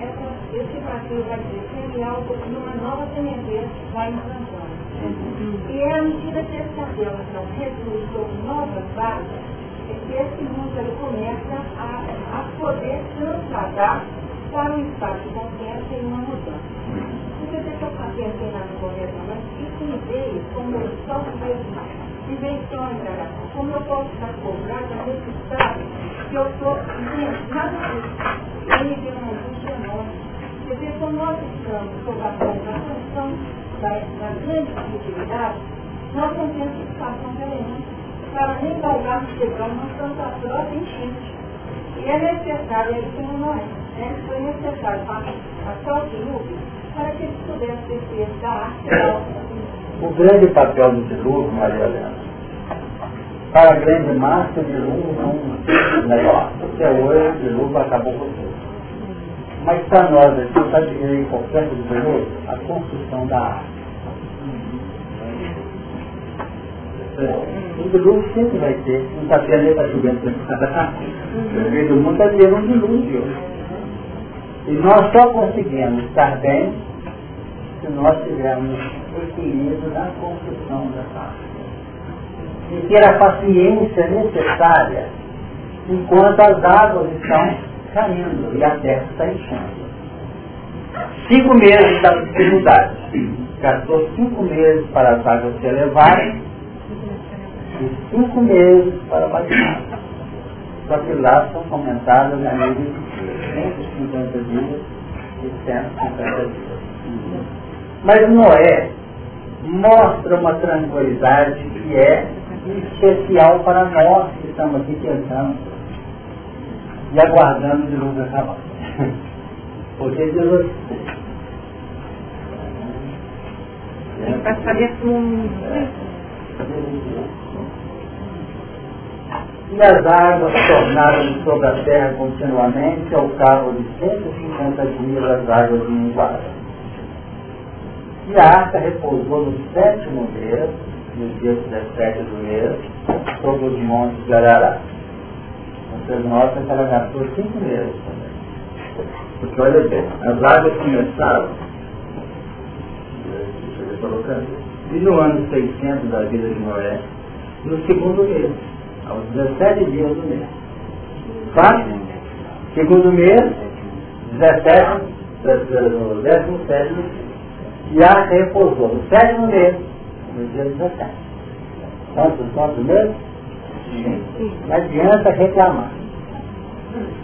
essa, esse vazio vai crescendo e algo numa nova sementeira vai implantando. E é à medida que esse cabelo então reduz sobre novas bases, é que esse ele começa a, a poder transladar para um estado de consciência e uma mudança. Você vê que eu pensei na começo, mas isso me veio como eu só mesmo, me veio só a indagação. Como eu posso estar cobrada nesse estado que eu estou, nada disso. Ele deu uma angústia enorme. Quer dizer, como nós estamos sob a função da, da grande possibilidade, nós não temos situação relevante para nem galgar no chegão, nós estamos a própria enchente. E é necessário, ele como não é, né? foi necessário para a própria para que eles pudessem descer da arte O grande papel do dilúvio, Maria Helena, para a grande massa, o dilúvio é um negócio. Até hoje, o dilúvio acabou com tudo. Mas para nós, aqui, sabe o que é importante do dilúvio? A construção da arte. O dilúvio sempre vai ter. Não está tendo nem está chovendo temporada. O meio do mundo está tendo um dilúvio. E nós só conseguimos estar bem se nós tivermos equilíbrio na construção da arte. E ter a paciência necessária enquanto as águas estão caindo e a terra está enchendo. Cinco meses da dificuldade. Gastou cinco meses para as águas se elevarem e cinco meses para baixar. Só que lá são comentadas a nível de 150 dias e 150 dias. Mas Noé mostra uma tranquilidade que é especial para nós que estamos aqui tentando e aguardando o dilúvio acabar. Porque Deus passaria por um e as águas tornaram sobre a terra continuamente ao cabo de 150 dias as águas minguaram. E a arca repousou no sétimo mês, no dia 17 do mês, sobre os montes de Arará. Vocês notam que ela gastou cinco meses também. Porque olha bem, as águas começaram, deixa eu colocando, e no ano 600 da vida de Noé, no segundo mês aos 17 dias do mês. Tá? Segundo mês, 17, no 17 e a repousou no sétimo mês, no dia 17. Quantos, quantos meses? Não adianta reclamar.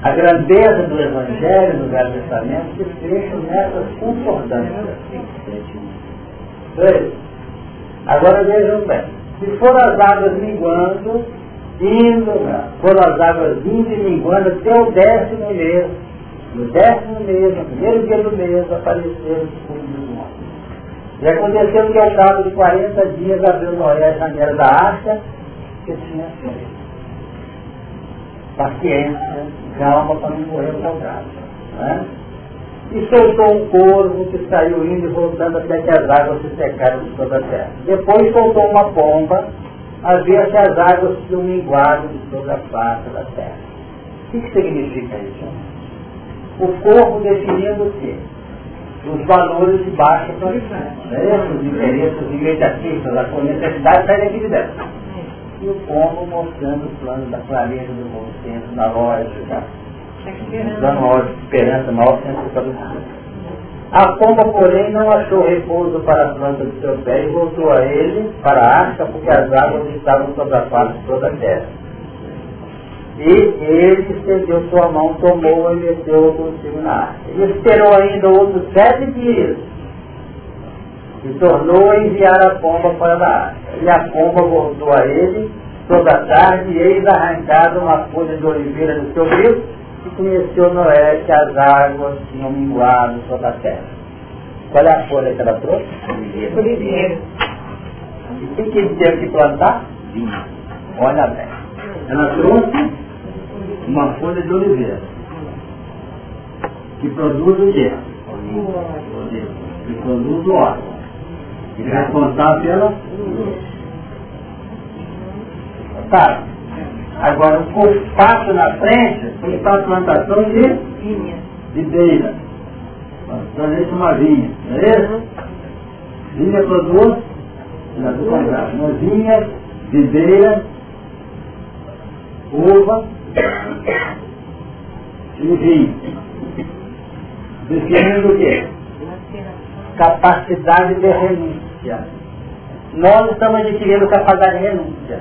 A grandeza do Evangelho no Velho Testamento se fecha nessas concordâncias. Agora vejam bem. Se for as águas minguando, indo, foram as águas indo e minguando até o décimo mês. No décimo mês, no primeiro dia do mês, apareceram os fundos do. E aconteceu que ao cabo de 40 dias abriu Noé a janela da arca que tinha feito. Paciência, calma para não morrer afogado. Né? e soltou um corvo que saiu indo e voltando até que as águas se secaram de toda a terra. Depois soltou uma pomba, havia que as águas se minguado de toda a face da terra. O que, que significa isso? O corpo definindo o quê? Os valores de baixa condição. Né? Os interesses imediatistas, a necessidade sai daqui de dentro. E o pombo mostrando o plano da clareza do bom senso, da lógica, dando uma hora de esperança, maior senso A pomba, porém, não achou repouso para a planta do seu pé e voltou a ele para a arca, porque as águas estavam sobre a face de toda a terra. E ele estendeu sua mão, tomou e meteu-o consigo na arca. E esperou ainda outros sete dias. E tornou a enviar a pomba para a arca. E a pomba voltou a ele toda a tarde, e eis arrancado uma folha de oliveira do seu bico, e conheceu Noé que as águas tinham minguado sobre a terra. Qual é a folha que ela trouxe? Oliveira. E o que, que ele teve que plantar? Vinho. Olha bem. Ela trouxe uma folha de oliveira. Que produz o quê? Que produz o óleo. E vai contar pela Tá. Agora, o espaço na frente foi para a plantação de videira. Plantação uma vinha, não é isso? Vinha produz, uma vinha, videira, uva e vinho. Definindo o quê? Capacidade de renúncia. Nós estamos adquirindo capacidade de renúncia.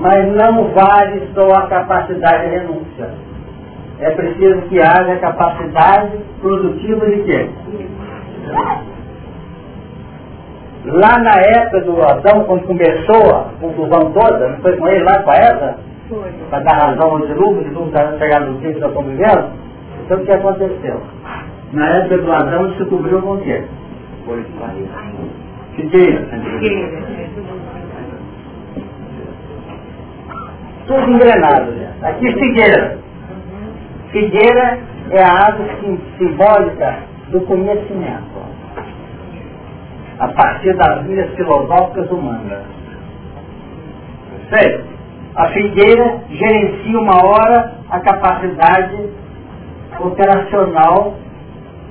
Mas não vale só a capacidade de renúncia. É preciso que haja capacidade produtiva de quê? Lá na época do Adão, quando começou a confusão toda, não foi com ele lá com a Eva? Para dar razão ao dilúvio, o dilúvio está chegando no nós estamos vivendo? Então o que aconteceu? Na época do Adão se cobriu com o quê? Figueira. Tudo engrenado. Né? Aqui figueira. Figueira é a árvore simbólica do conhecimento. A partir das linhas filosóficas humanas. Sei. A figueira gerencia uma hora a capacidade operacional,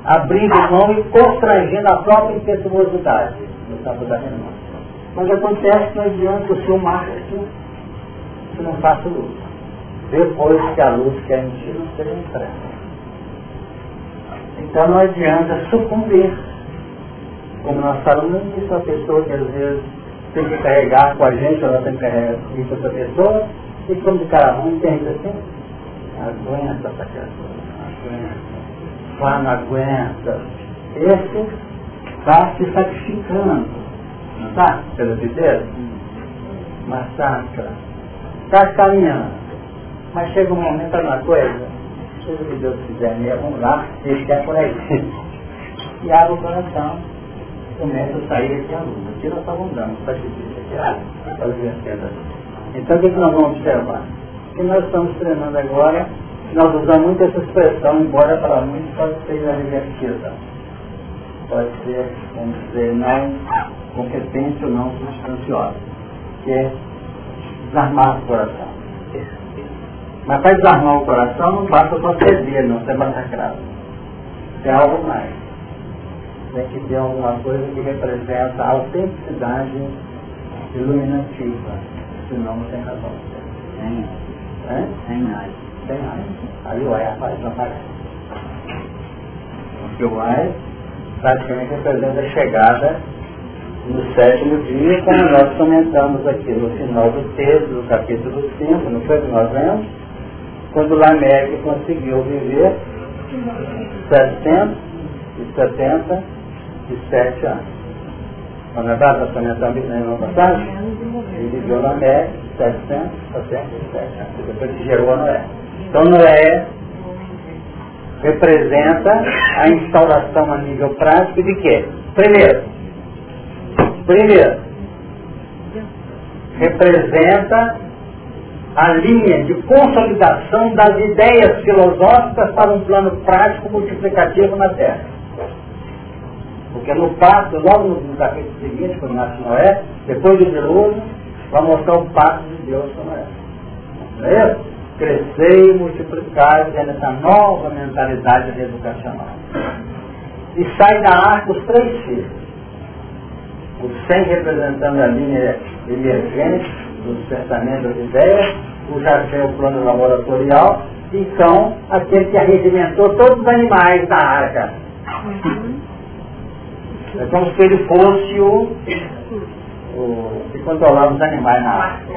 abrindo mão e constrangendo a própria impetuosidade no campo da renúncia. Mas acontece que não adianta o seu marketing que não faça luz. Depois que a luz quer emitir, não seja impressa. Então não adianta sucumbir. Como nós falamos isso, a pessoa que às vezes tem que carregar com a gente, ela tem que carregar com outra pessoa, e como de cara ruim, tem assim, aguenta essa criatura, aguenta, vá, não aguenta. Esse está se sacrificando, não está? Pela vida? Massacra está caminhando. Mas chega um momento, uma coisa, seja o que Deus quiser mesmo, vamos lá, ele quer por aí. E abre o coração, começa a sair esse aluno. Aqui nós estamos dando, para tirar, para vencendo. Então o que, que nós vamos observar? Que nós estamos treinando agora, nós usamos muito essa expressão, embora para muitos pode ser inadvertida. Pode ser, vamos dizer, não competente ou não substanciosa. Que é desarmar o coração. Mas para desarmar o coração não basta só ceder, não ser massacrado. Tem algo mais. Tem que ter alguma coisa que representa a autenticidade iluminativa. Senão não tem razão. Tem. É? Tem mais. Tem mais. Aí o aparece, não aparece. O ai praticamente representa a chegada no sétimo dia, como nós comentamos aqui no final do texto, do capítulo 5, não foi que nós vemos? Quando Lameque conseguiu viver 777 anos. Não é verdade? Nós comentamos isso na passagem? Ele viveu Lameque 777 anos. Depois que gerou a Noé. Então Noé representa a instauração a nível prático de quê? Primeiro, Primeiro, representa a linha de consolidação das ideias filosóficas para um plano prático multiplicativo na Terra. Porque no pacto, logo no, capítulo seguinte, quando nasce Noé, depois do dilúvio, vai mostrar o pacto de Deus com Noé. Não é isso? Crescer e multiplicar dentro dessa nova mentalidade educacional. E sai da arca os três filhos. Os 100 representando a linha emergente do despertamento das ideias, o Jacé o plano laboratorial, e são aquele que arregimentou todos os animais da arca. É como se ele fosse o, o que controlava os animais na arca.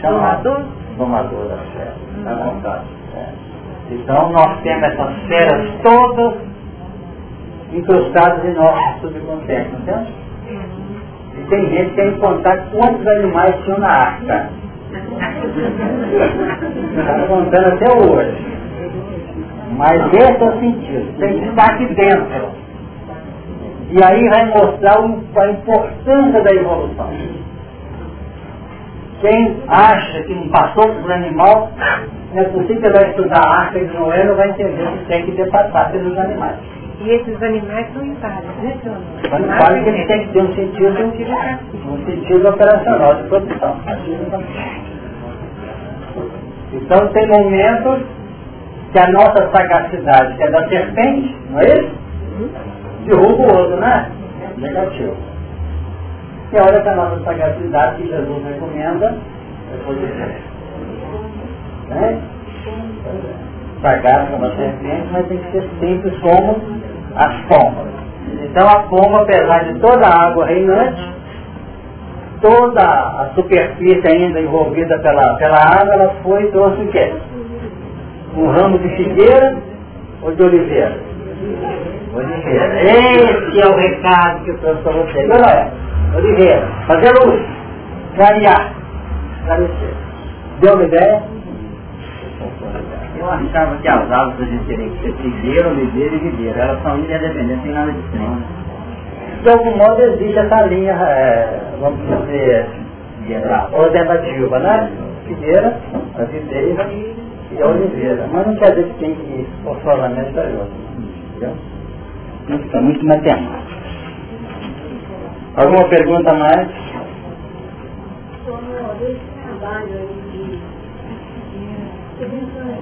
Chamado domador da fé, da vontade. É. Então nós temos essas feras todas incrustadas em nosso subconsciente, não temos? E tem gente que quer contar quantos animais tinham na arca. Está contando até hoje. Mas esse é o sentido, tem que estar aqui dentro. E aí vai mostrar a importância da evolução. Quem acha que não passou por um animal, não é possível que vai estudar a arca de Noé, não vai entender que tem que ter passado pelos animais. E esses animais são inválidos, né, Quando fala que eles têm que ter um sentido, um sentido operacional de produção. Então tem momentos que a nossa sagacidade, que é da serpente, não é isso? Derruba o outro, né? Negativo. E olha que a nossa sagacidade que Jesus recomenda é positiva. Né? Sagaz como a serpente, mas tem que ser simples como as pombas. Então a pomba, apesar de toda a água reinante, toda a superfície ainda envolvida pela, pela água, ela foi e trouxe o quê? Um ramo de figueira ou de oliveira? Oliveira. Esse é o recado que eu trouxe para vocês. Olha, oliveira. Fazer luz. Clarear. Esclarecer. Deu uma ideia? Eu achava que as árvores a gente teria que ser figueira, oliveira e videira. Elas são interdependentes, sem nada de frente. De algum modo existe essa linha, é, vamos dizer, ordenativa, né? Figueira, a videira e a oliveira. Mas não quer dizer que tem que ir forçosamente para outra. Entendeu? Isso é muito matemático. Alguma pergunta mais? Como esse trabalho aí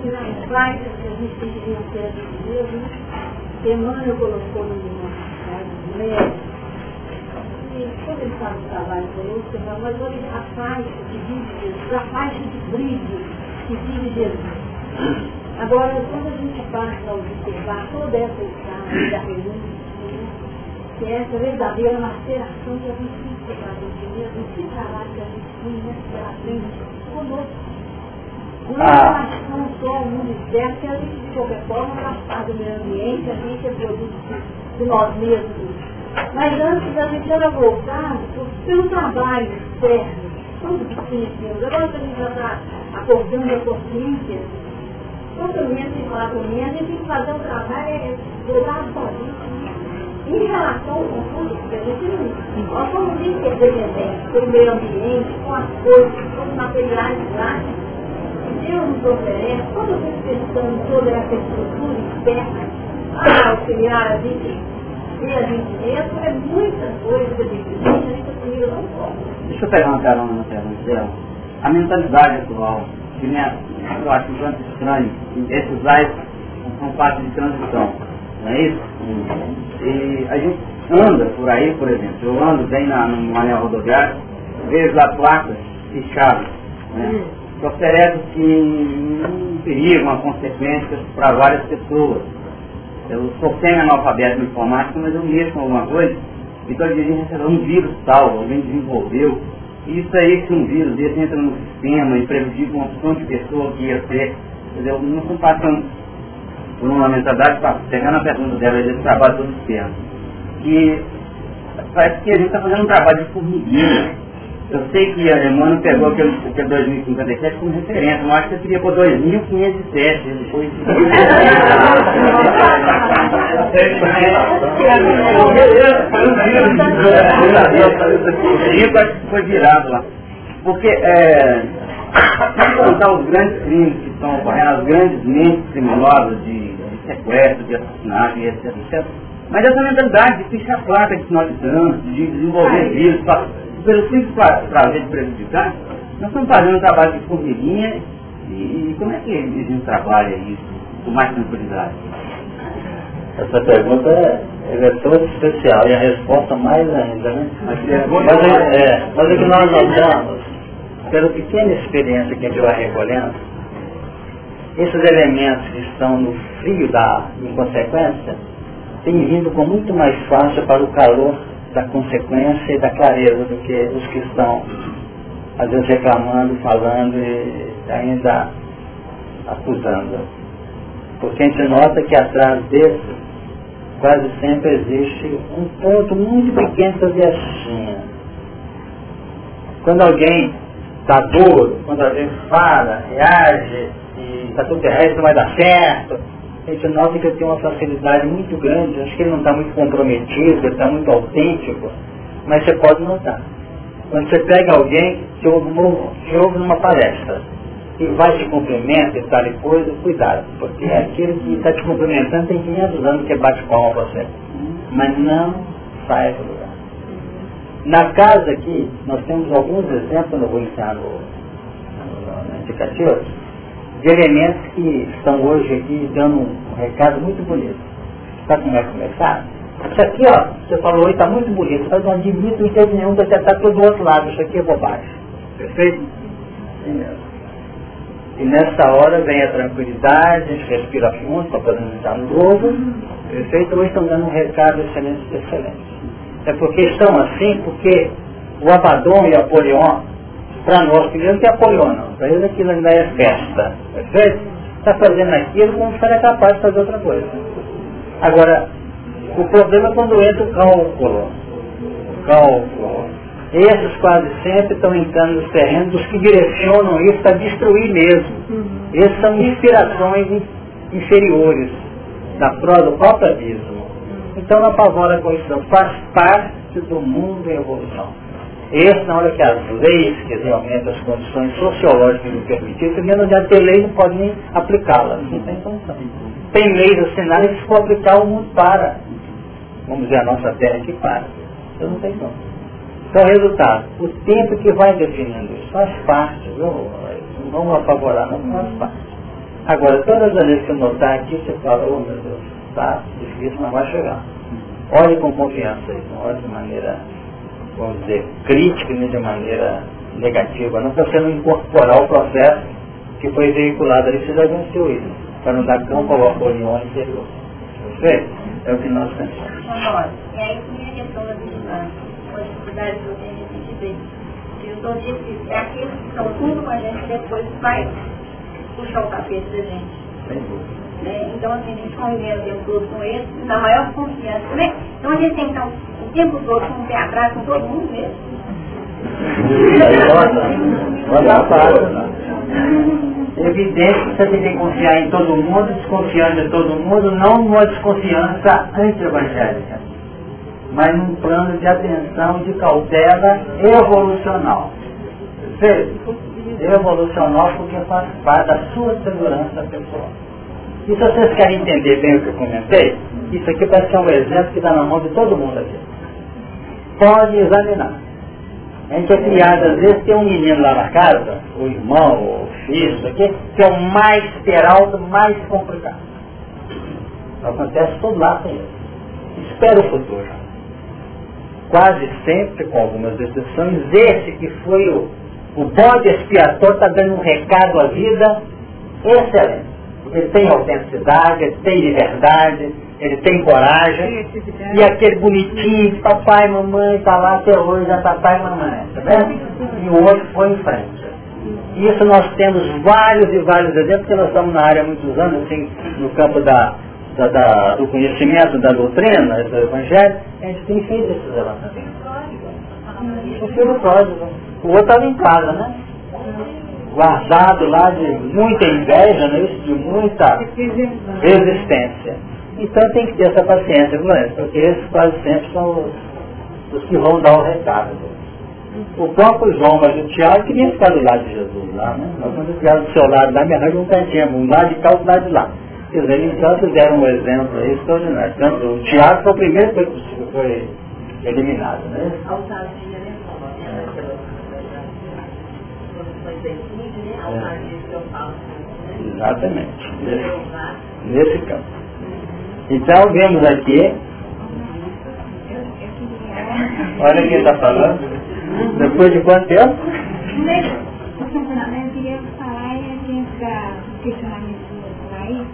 aqui nas práticas que a gente tem que vencer de Deus, né? Emmanuel colocou no caso, médico. E quando ele faz o trabalho conosco, fala, mas olha a faixa que vive Jesus, a faixa de brilho que vive Jesus. Agora, quando a gente passa a observar toda essa história da renúncia, que é essa verdadeira maceração que a gente tem que fazer, entendeu? Esse trabalho que a gente tem, né, pela frente, conosco. Não ah. não só o mundo externo, que a gente, de qualquer forma, faz parte do meio ambiente, a gente é produto de, nós mesmos. Mas antes a gente era voltado pelo trabalho externo, tudo que Deus. Agora que a gente já está acordando a consciência, todo menos e quatro meses, a gente tem que fazer um trabalho é, para isso. Em relação ao confuso, porque a gente não. Nós somos interdependentes pelo meio ambiente, com as coisas, com os materiais plásticos. Deus nos oferece, quando eu pensando toda essa estrutura externa, para auxiliar a gente ver a gente mesmo, é muita coisa que a gente tem, a gente não pode. Deixa eu pegar uma carona na pergunta dela. A mentalidade atual, que me, eu acho um tanto estranho, esses ais são parte de transição, não é isso? E a gente anda por aí, por exemplo, eu ando bem na, no anel rodoviário, vejo lá placas fechadas, né? Que oferece um perigo, uma consequência para várias pessoas. Eu sou semi-analfabeto informático, mas eu mexo com alguma coisa, então eu diria que um vírus tal, alguém desenvolveu. Isso aí, se um vírus desse entra no sistema e prejudica uma opção de pessoa que ia ser, entendeu? não passando por uma mentalidade, pegando a pergunta dela desse trabalho do sistema. Que parece que a gente está fazendo um trabalho de formiguinha eu sei que a Alemanha pegou aquele, aquele 2057 como referência, mas acho que eu queria por 2507, depois. Foi virado lá. Porque é, Sem contar os grandes crimes que estão ocorrendo, as grandes mentes criminosas de, de sequestro, de assassinato etc, etc. Mas essa mentalidade de pichar a placa de sinal de trânsito, de desenvolver vírus, pelo simples prazer de prejudicar, nós estamos fazendo um trabalho de formiguinha e, e como é que a gente trabalha isso com mais tranquilidade? Essa pergunta é, é toda especial e a resposta mais ainda, né? Mas, é, é, mas o que nós notamos, pela pequena experiência que a gente vai recolhendo, esses elementos que estão no frio da inconsequência têm vindo com muito mais fácil para o calor da consequência e da clareza do que os que estão, às vezes, reclamando, falando e ainda acusando. Porque a gente nota que atrás desse quase sempre existe um ponto muito pequeno de assim. Quando alguém está duro, quando alguém fala, reage, e está tudo errado, não vai dar certo, gente nota que ele tem uma facilidade muito grande, acho que ele não está muito comprometido, ele está muito autêntico, mas você pode notar. Quando você pega alguém que ouve, que ouve numa palestra, e vai te cumprimenta e tal e coisa, cuidado, porque é aquele que está te cumprimentando tem 500 anos que bate palma para você. Mas não sai do lugar. Na casa aqui, nós temos alguns exemplos, não vou ensinar no, no, no indicativo, de elementos que estão hoje aqui dando um recado muito bonito. Sabe como é começar? Isso aqui, ó, você falou está muito bonito, mas não admito em termos nenhum está todo do outro lado, isso aqui é bobagem. Perfeito? Sim mesmo. E nessa hora vem a tranquilidade, a gente respira fundo para poder entrar no globo. Perfeito? Hoje estão dando um recado excelente excelente. É porque estão assim, porque o Abaddon e Apolion, para nós, primeiro que é Apolion, não. Para eles aquilo ainda é festa. Está fazendo aquilo como se era capaz de fazer outra coisa. Agora, o problema é quando entra o cálculo. O cálculo esses quase sempre estão entrando nos terrenos dos que direcionam isso para destruir mesmo. Esses são inspirações inferiores da prova do próprio abismo. Então não apavora com isso, faz parte do mundo em evolução. Esse, na hora que as leis, que realmente as condições sociológicas não permitirem, primeiro não ter lei, não pode nem aplicá-las. Não tem condição. Tem leis assinadas que se for aplicar o mundo para. Vamos dizer, a nossa terra que para. Então não tem como. Então, resultado, o tempo que vai definindo isso faz parte, não vamos apavorar, não faz parte. Agora, todas as vezes que eu notar aqui, você fala, oh meu Deus, tá difícil, mas vai chegar. Olhe com confiança não olhe de maneira, vamos dizer, crítica, nem de maneira negativa, não você não incorporar o processo que foi veiculado ali, você já venceu isso, para não dar campo ao apolion interior. Perfeito? É o que nós pensamos. É aí que a questão da dificuldade que eu tenho de que é aqueles que estão junto com a gente depois vai puxar o tapete da gente. Né? Então, assim, a gente convivendo o tempo todo com eles, na maior confiança. Né? Então, a gente tem estar o tempo todo com o pé atrás com todo mundo mesmo. É evidente que você tem que confiar em todo mundo, desconfiando de todo mundo, não uma desconfiança anti-evangélica mas num plano de atenção, de cautela evolucional. Evolucional porque faz parte da sua segurança pessoal. E se vocês querem entender bem o que eu comentei, isso aqui vai ser um exemplo que está na mão de todo mundo aqui. Pode examinar. A gente é criado, às vezes tem um menino lá na casa, o irmão, o filho, isso aqui, que é o mais peralto, mais complicado. Acontece tudo lá com ele. Espera o futuro quase sempre, com algumas exceções, esse que foi o, o bode expiatório está dando um recado à vida excelente. Ele tem autenticidade, ele tem liberdade, ele tem coragem. E aquele bonitinho, de papai e mamãe está lá até hoje, já papai e mamãe. Tá vendo? E o outro foi em frente. Isso nós temos vários e vários exemplos, porque nós estamos na área há muitos anos, assim, no campo da da, da, do conhecimento da doutrina, do evangelho, a gente tem feito esses levantamentos. O filho pródigo. O outro estava em casa, né? Guardado lá de muita inveja, né? de muita resistência. Então tem que ter essa paciência, não é? Porque esses quase sempre são os, os que vão dar o recado. O próprio João, mas o Tiago queria ficar do lado de Jesus lá, né? Nós quando ficaram do seu lado lá, me arranja um cantinho, um lado de cá, outro lado de lá. Quer dizer, então fizeram um exemplo aí extraordinário. Tanto o Tiago foi o primeiro que foi eliminado, né? Ousadia, né? É. Exatamente. Nesse, nesse campo. Então vemos aqui. Olha quem está falando. Depois de quanto tempo? Eu queria falar dentro da questionamento do Laís,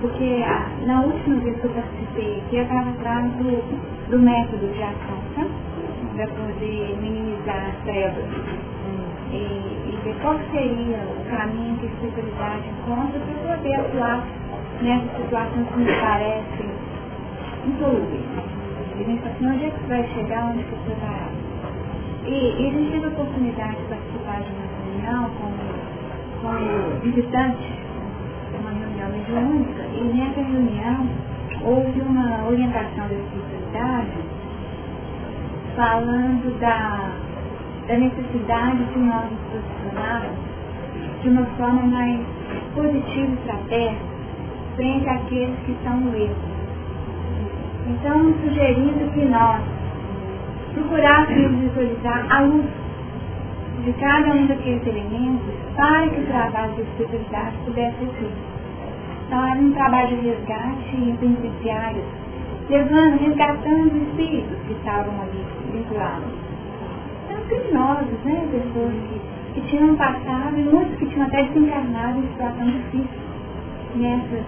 porque na última vez que eu participei aqui, eu estava atrás do, do método de ação, para poder minimizar as trevas e, ver qual seria o caminho que a espiritualidade encontra para poder atuar nessas situações que me parecem insolúveis. E pensa assim, onde é que vai chegar, onde que você vai? E, e a gente teve a oportunidade de participar de uma reunião como, como visitante, uma reunião mediúnica, e nessa reunião houve uma orientação da espiritualidade falando da, da necessidade de nós nos posicionarmos de uma forma mais positiva e fraterna frente àqueles que estão no erro. Então, sugerindo que nós procurássemos visualizar a luz de cada um daqueles elementos para que o trabalho de espiritualidade pudesse ser. Então, era um trabalho de resgate penitenciários, levando, resgatando os espíritos que estavam ali vinculados. Criminosos, né? Pessoas que, que tinham passado e muitos que tinham até desencarnado em situação difícil nessas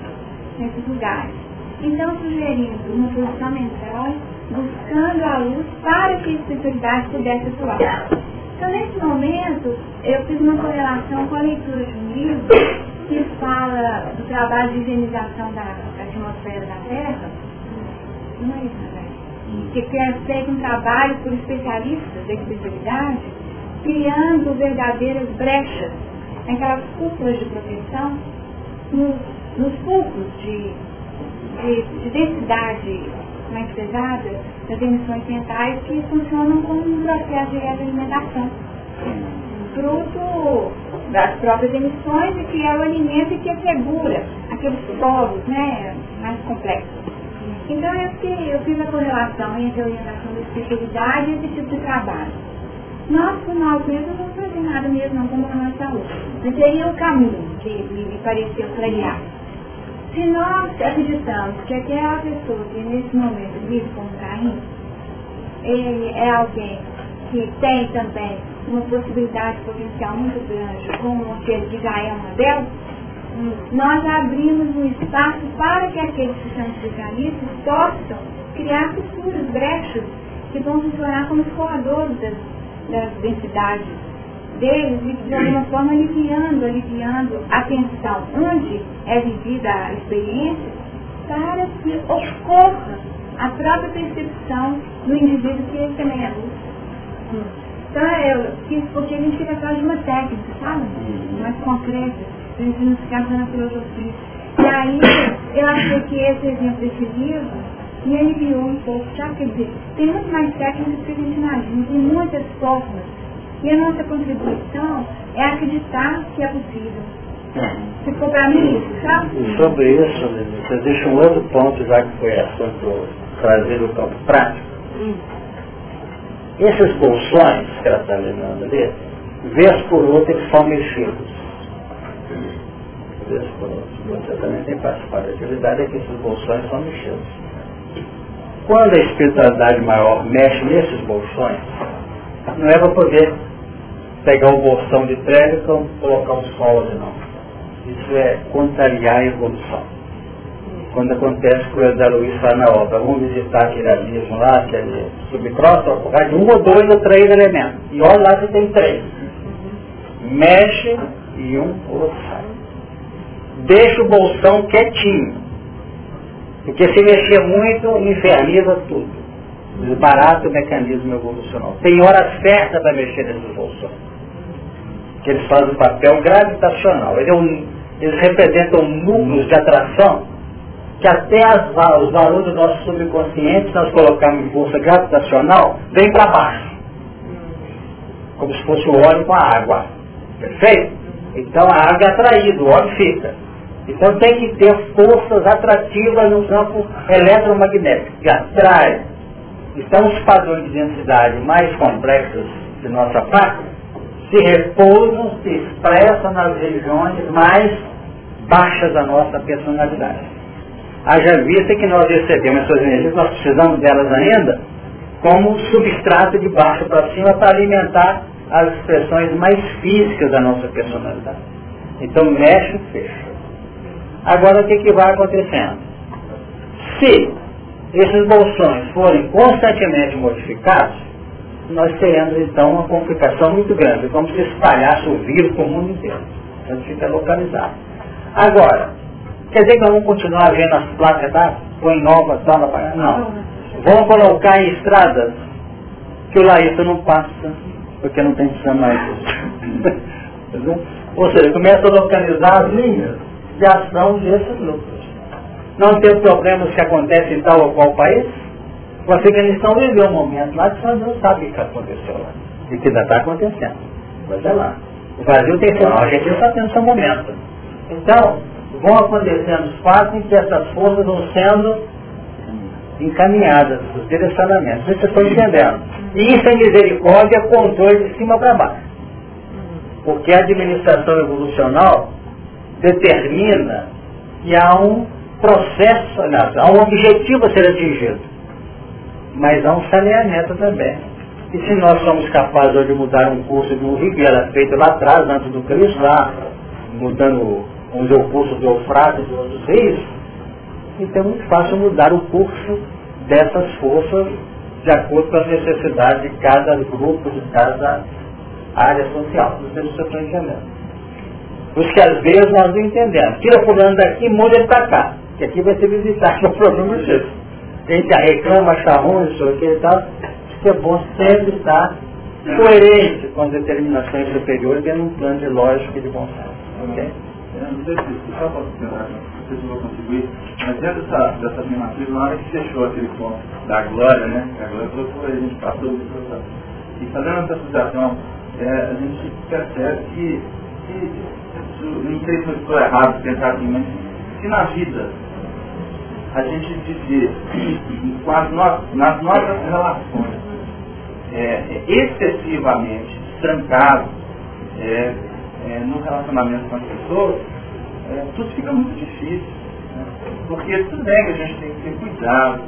nesses lugares. Então, sugerindo uma posição mental, buscando a luz para que a espiritualidade pudesse atuar. Então, nesse momento, eu fiz uma correlação com a leitura de um livro que fala do trabalho de higienização da, da atmosfera da Terra. Não é isso, né? Que feito um trabalho por especialistas da espiritualidade, criando verdadeiras brechas, aquelas cúpulas de proteção, nos nos de, de, de densidade mais pesada das emissões mentais que funcionam como um processo de alimentação. Fruto das próprias emissões e que é o alimento que assegura aqueles solos né, mais complexos. Então eu, fiquei, eu fiz a correlação entre a orientação da especialidade e esse tipo de trabalho. Nós, por nós mesmos, não fazer nada mesmo, não, como a nossa saúde. Mas seria o caminho que me pareceu clarear. Se nós acreditamos que aquela pessoa que nesse momento vive como Caim, ele é alguém que tem também uma possibilidade potencial muito grande, como aquele que já é uma delas, nós abrimos um espaço para que aqueles que são especialistas possam criar futuras brechas que vão funcionar como escoadores das, das densidades deles e de alguma forma aliviando, aliviando a tensão onde é vivida a experiência para que ocorra a própria percepção do indivíduo que ele também é luz. Então eu quis, porque a gente fica atrás de uma técnica, sabe? Mais concreta, ficar na filosofia. E aí eu achei que esse exemplo desse livro me aliviou um pouco, já quer dizer, tem muito mais técnicas que a gente imagina, tem muitas formas e a nossa contribuição é acreditar que é possível. Ficou para mim isso, sabe? Sobre isso, você deixa um outro ponto, já que foi assunto trazer o campo prático. Hum. Esses bolsões que ela está lembrando ali, vez por outra eles são mexidos. Por outra. Você também tem participado da atividade, é que esses bolsões são mexidos. Quando a espiritualidade maior mexe nesses bolsões, não é para poder pegar o bolsão de prédio e colocar um sol ali não. Isso é contrariar a evolução. Quando acontece que o José Luiz fala na obra, vamos visitar aquele abismo lá, aquele subcross, de um ou dois ou três elementos. E olha lá que tem três. Mexe e um ou outro sai. Deixa o bolsão quietinho. Porque se mexer muito, inferniza tudo. Desbarata o mecanismo evolucional. Tem hora certa para mexer nesses bolsões que eles fazem o papel gravitacional. Ele é um, eles representam núcleos de atração que até as, os valores do nosso subconsciente, se nós colocarmos em força gravitacional, vem para baixo. como se fosse o óleo com a água. Perfeito? Então a água é atraída, o óleo fica. Então tem que ter forças atrativas no campo eletromagnético, que atrai. Então os padrões de densidade mais complexos de nossa parte se repousam, se expressam nas regiões mais baixas da nossa personalidade. Haja vista que nós recebemos essas energias, nós precisamos delas ainda, como substrato de baixo para cima para alimentar as expressões mais físicas da nossa personalidade. Então mexe fecha. Agora o que, que vai acontecendo? Se esses bolsões forem constantemente modificados, nós teremos então uma complicação muito grande, como se espalhasse o vírus para o mundo inteiro. Então fica localizado. Agora, quer dizer que vamos continuar vendo as placas da põe nova, tal, não. Vamos colocar em estradas que o laísta não passa, porque não tem mais Ou seja, começa a localizar as linhas de ação desses grupos. Não tem problemas que acontecem em tal ou qual país? O Afeganistão viveu um momento lá que só Deus sabe o que aconteceu lá. E que ainda está acontecendo. Mas é lá. O Brasil tem não, a gente está tendo esse momento. Então, vão acontecendo os fatos em que essas forças vão sendo encaminhadas, os direcionamentos. Vocês estão entendendo? E isso é misericórdia, controle de cima para baixo. Porque a administração evolucional determina que há um processo, há um objetivo a ser atingido. Mas há um saneamento também. E se nós somos capazes de mudar um curso de um rio que era feito lá atrás, antes do Cristo, lá, mudando onde o curso do Eufrates e outros rios, então é muito fácil mudar o curso dessas forças de acordo com as necessidades de cada grupo, de cada área social. Não sei se eu entendendo. Por isso que às vezes nós não entendemos. Tira fulano daqui, muda ele para cá. Que aqui vai ser visitado o problema disso. Gente já reclama, acha ruim, isso aqui e tal. Isso é bom sempre estar coerente com as determinações superiores dentro de um plano de lógica e de bom senso. Okay? não sei se se vou contribuir, mas dentro dessa, dessa afirmativa, na hora que fechou aquele ponto da glória, né? A glória colocou a gente passou isso. E fazendo essa associação, é, a gente percebe que, que não sei se eu estou errado pensar assim, mas se na vida a gente dizer com as no, nas nossas relações é, excessivamente trancado, é, é, no relacionamento com as pessoas, é, tudo fica muito difícil. Né? Porque tudo bem que a gente tem que ter cuidado,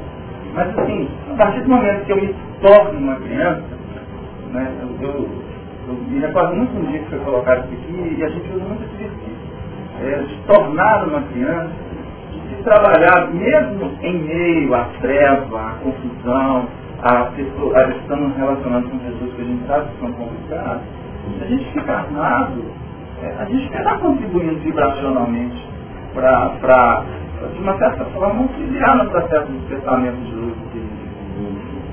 mas assim, a partir do momento que eu me torno uma criança, né, eu, eu, eu me recordo muito um dia que foi colocado isso aqui e a gente usa muito esse exercício. É, de tornar uma criança, de se trabalhar mesmo em meio à treva, à confusão, a pessoa, a estamos relacionando com Jesus que a gente sabe que são complicados, se a gente fica armado, é, a gente está contribuindo vibracionalmente para, de uma certa forma, auxiliar no processo de despertamento de luz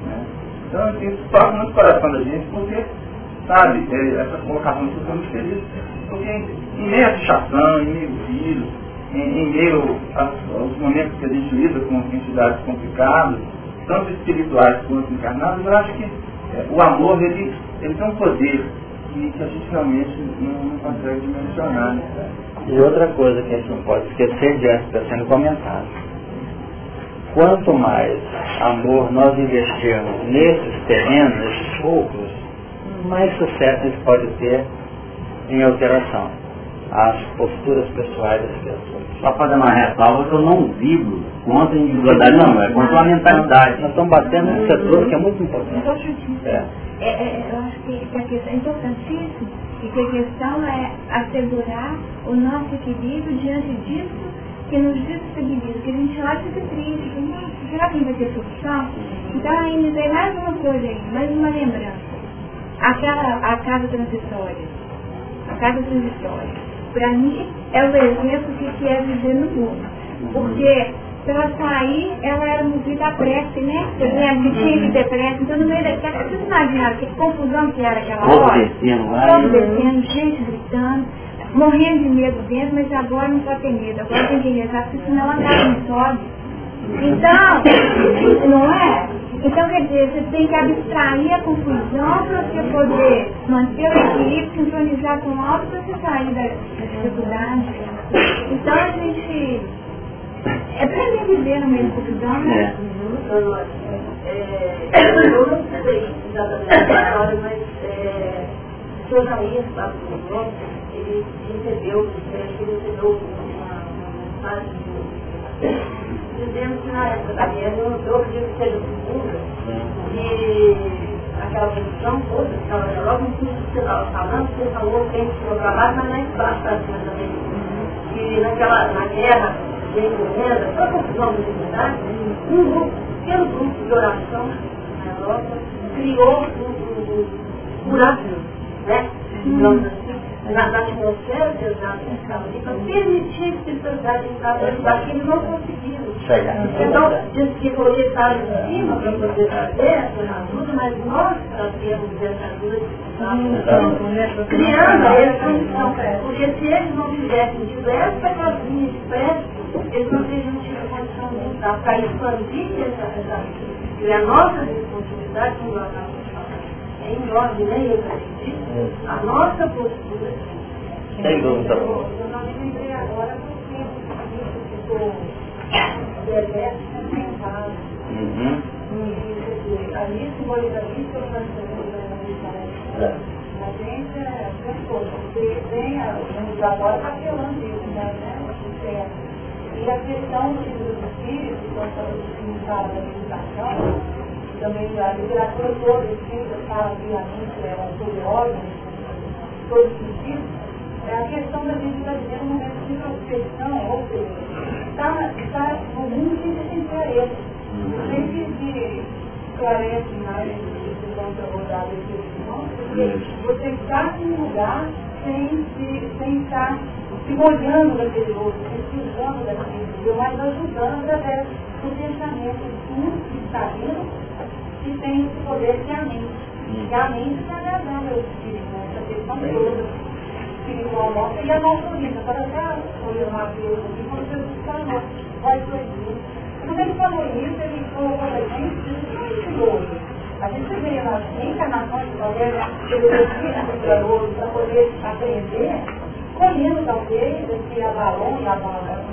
né? Então, isso toca muito coração da gente, porque, sabe, é, essa colocação que eu muito feliz, porque em meio à fichação, em meio ao vírus, em, em meio aos momentos que a gente lida com entidades complicadas, tanto espirituais quanto encarnadas, eu acho que é, o amor ele, ele tem um poder que, a gente realmente não, consegue dimensionar. Né? E outra coisa que a gente não pode esquecer diante está sendo comentado. Quanto mais amor nós investirmos nesses terrenos, nesses focos, mais sucesso a gente pode ter em alteração as posturas pessoais das pessoas. Só fazer uma ressalva que eu não vibro contra a individualidade, não, é contra a mentalidade. Nós estamos batendo num setor que é muito importante. É. É, é, eu acho que a questão é importantíssimo e que a questão é assegurar o nosso equilíbrio diante disso que nos desestabiliza, que a gente olha e fica triste, que, será que não vai ter solução? Então ainda tem mais uma coisa aí, mais uma lembrança. Aquela, a casa transitória. A casa transitória. Para mim é o exemplo de que é viver no mundo. Porque para sair, ela era movida a prece, né? Você que tinha que ter prece. Então, no meio daquela, vocês imaginaram que confusão que era aquela hora? Todo descendo, gente gritando, morrendo de medo dentro, mas agora não pode ter medo. Agora tem que rezar, porque senão ela não sobe. Então, não é? Então, quer dizer, você tem que abstrair a confusão para você poder manter o equilíbrio, sincronizar com o alto para você sair da, da dificuldade. Então a gente é para viver no meio da confusão, né? É. É, eu não sei exatamente a história, mas é, o senhor Jair, lá do ele recebeu, ele recebeu uma mensagem dizendo que na época da guerra, eu acredito que seja segunda, que aquela posição toda, que estava logo em cima do que estava falando, você falou que tem que trabalho, mas não é espaço também. Que naquela, na guerra, de encomenda, a confusão da dignidade, um grupo, pequeno grupo de oração na Europa criou um, um, um buraco, né? Digamos assim, na, na que eles estavam ali, para permitir a espiritualidade entrar dentro daquilo, não conseguiram. Então, diz que poder estar em cima para poder fazer essa ajuda, mas nós trazemos essa ajuda criando essa condição. Porque se eles não tivessem tido essa casinha de pé, eles não teriam tido condição de entrar para expandir essa, essa e a nossa responsabilidade, como nós falando, é enorme, né? A nossa postura. Sem dúvida. Eu não me lembrei agora porque isso ficou Uhum. Ali simboliza isso, eu faço a gente é pessoa, porque tem a gente agora está apelando isso, né? E a questão do livro do Espírito, quando fala da meditação, também a literatura toda escrita fala que a mente é um todo órgão, todos os sentidos, é a questão da gente estar vivendo um momento de introspecção, ou seja, está, está no mundo sem se sentir a ele. Sempre de clarece mais de contra rodada porque você está em um lugar sem, se, sem estar se molhando daquele outro, precisando daquele mas ajudando através do pensamento tudo que está vindo e tem esse poder que é a mente. E a mente está agradando ao Espírito, essa questão toda espiritual nossa e a nossa vida. Para até foi o Mateus aqui, quando Jesus falou, vai proibir. Quando ele falou isso, ele colocou a gente silencioso. A gente veio na encarnação de poder, culturoso, para poder aprender, colhendo talvez esse abalão, abalão,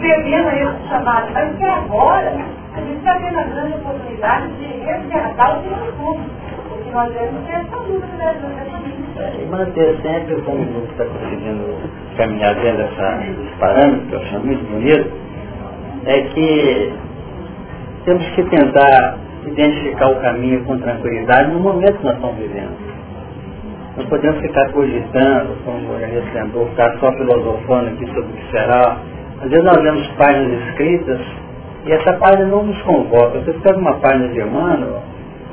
bebendo esse chamado, mas que agora a gente está tendo a grande oportunidade de resgatar o que nós somos nós devemos ter essa dúvida E manter sempre, como grupo está conseguindo caminhar dentro dessa, desse parâmetro, que eu acho muito bonito, é que temos que tentar identificar o caminho com tranquilidade no momento que nós estamos vivendo. Não podemos ficar cogitando, como o lembrou, ficar só filosofando aqui sobre o que será. Às vezes nós vemos páginas escritas e essa página não nos convoca. Você pega uma página de Emmanuel,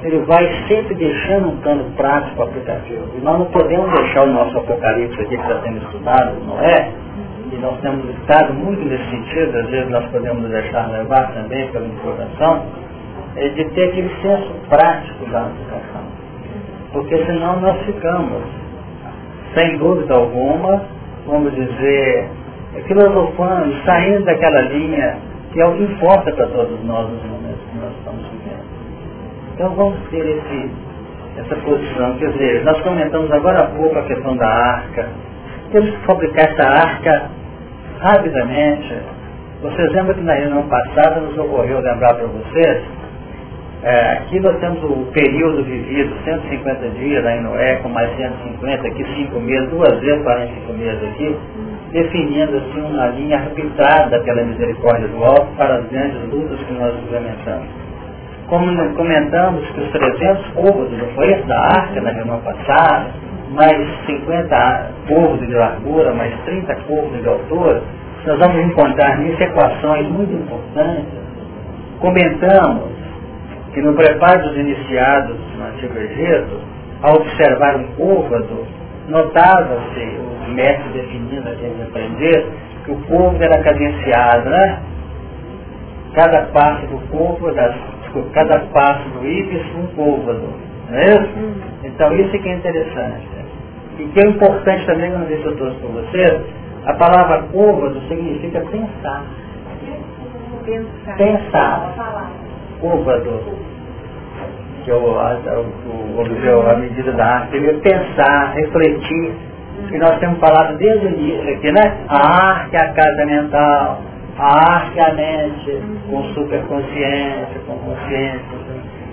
ele vai sempre deixando um plano prático aplicativo. E nós não podemos deixar o nosso apocalipse aqui que está sendo estudado, não é? E nós temos estado muito nesse sentido, às vezes nós podemos deixar levar também pela informação, é de ter aquele senso prático da aplicação. Porque senão nós ficamos, sem dúvida alguma, vamos dizer, filosofando, saindo daquela linha que é o que importa para todos nós nos momentos que nós estamos então vamos ter esse, essa posição. Quer dizer, nós comentamos agora há pouco a questão da arca. Temos que fabricar essa arca rapidamente. Vocês lembram que na reunião passada nos ocorreu lembrar para vocês, é, aqui nós temos o período vivido, 150 dias lá em Noé, com mais 150, aqui 5 meses, duas vezes 45 meses aqui, definindo assim uma linha arbitrária pela misericórdia do alto para as grandes lutas que nós implementamos. Como comentamos que os 300 povos, não foi da arca na reunião passada, mais 50 povos de largura, mais 30 povos de altura, nós vamos encontrar nisso equações muito importantes. Comentamos que no preparo dos iniciados no Antigo Egito, ao observar um côvado, notava-se, os mestres definindo a gente aprender, que o povo era cadenciado, né? Cada parte do corpo das cada passo do íris um côvado. Não é isso? Hum. Então isso que é interessante. E que é importante também, não sei se eu trouxe para vocês, a palavra côvado significa pensar. Pensar. Pensar. Côvado. que é o, a, o, o, a medida da arte, é pensar, refletir, que nós temos falado desde o início aqui, né? A arte é a casa mental, a arte é a mente, com superconsciência, com consciência.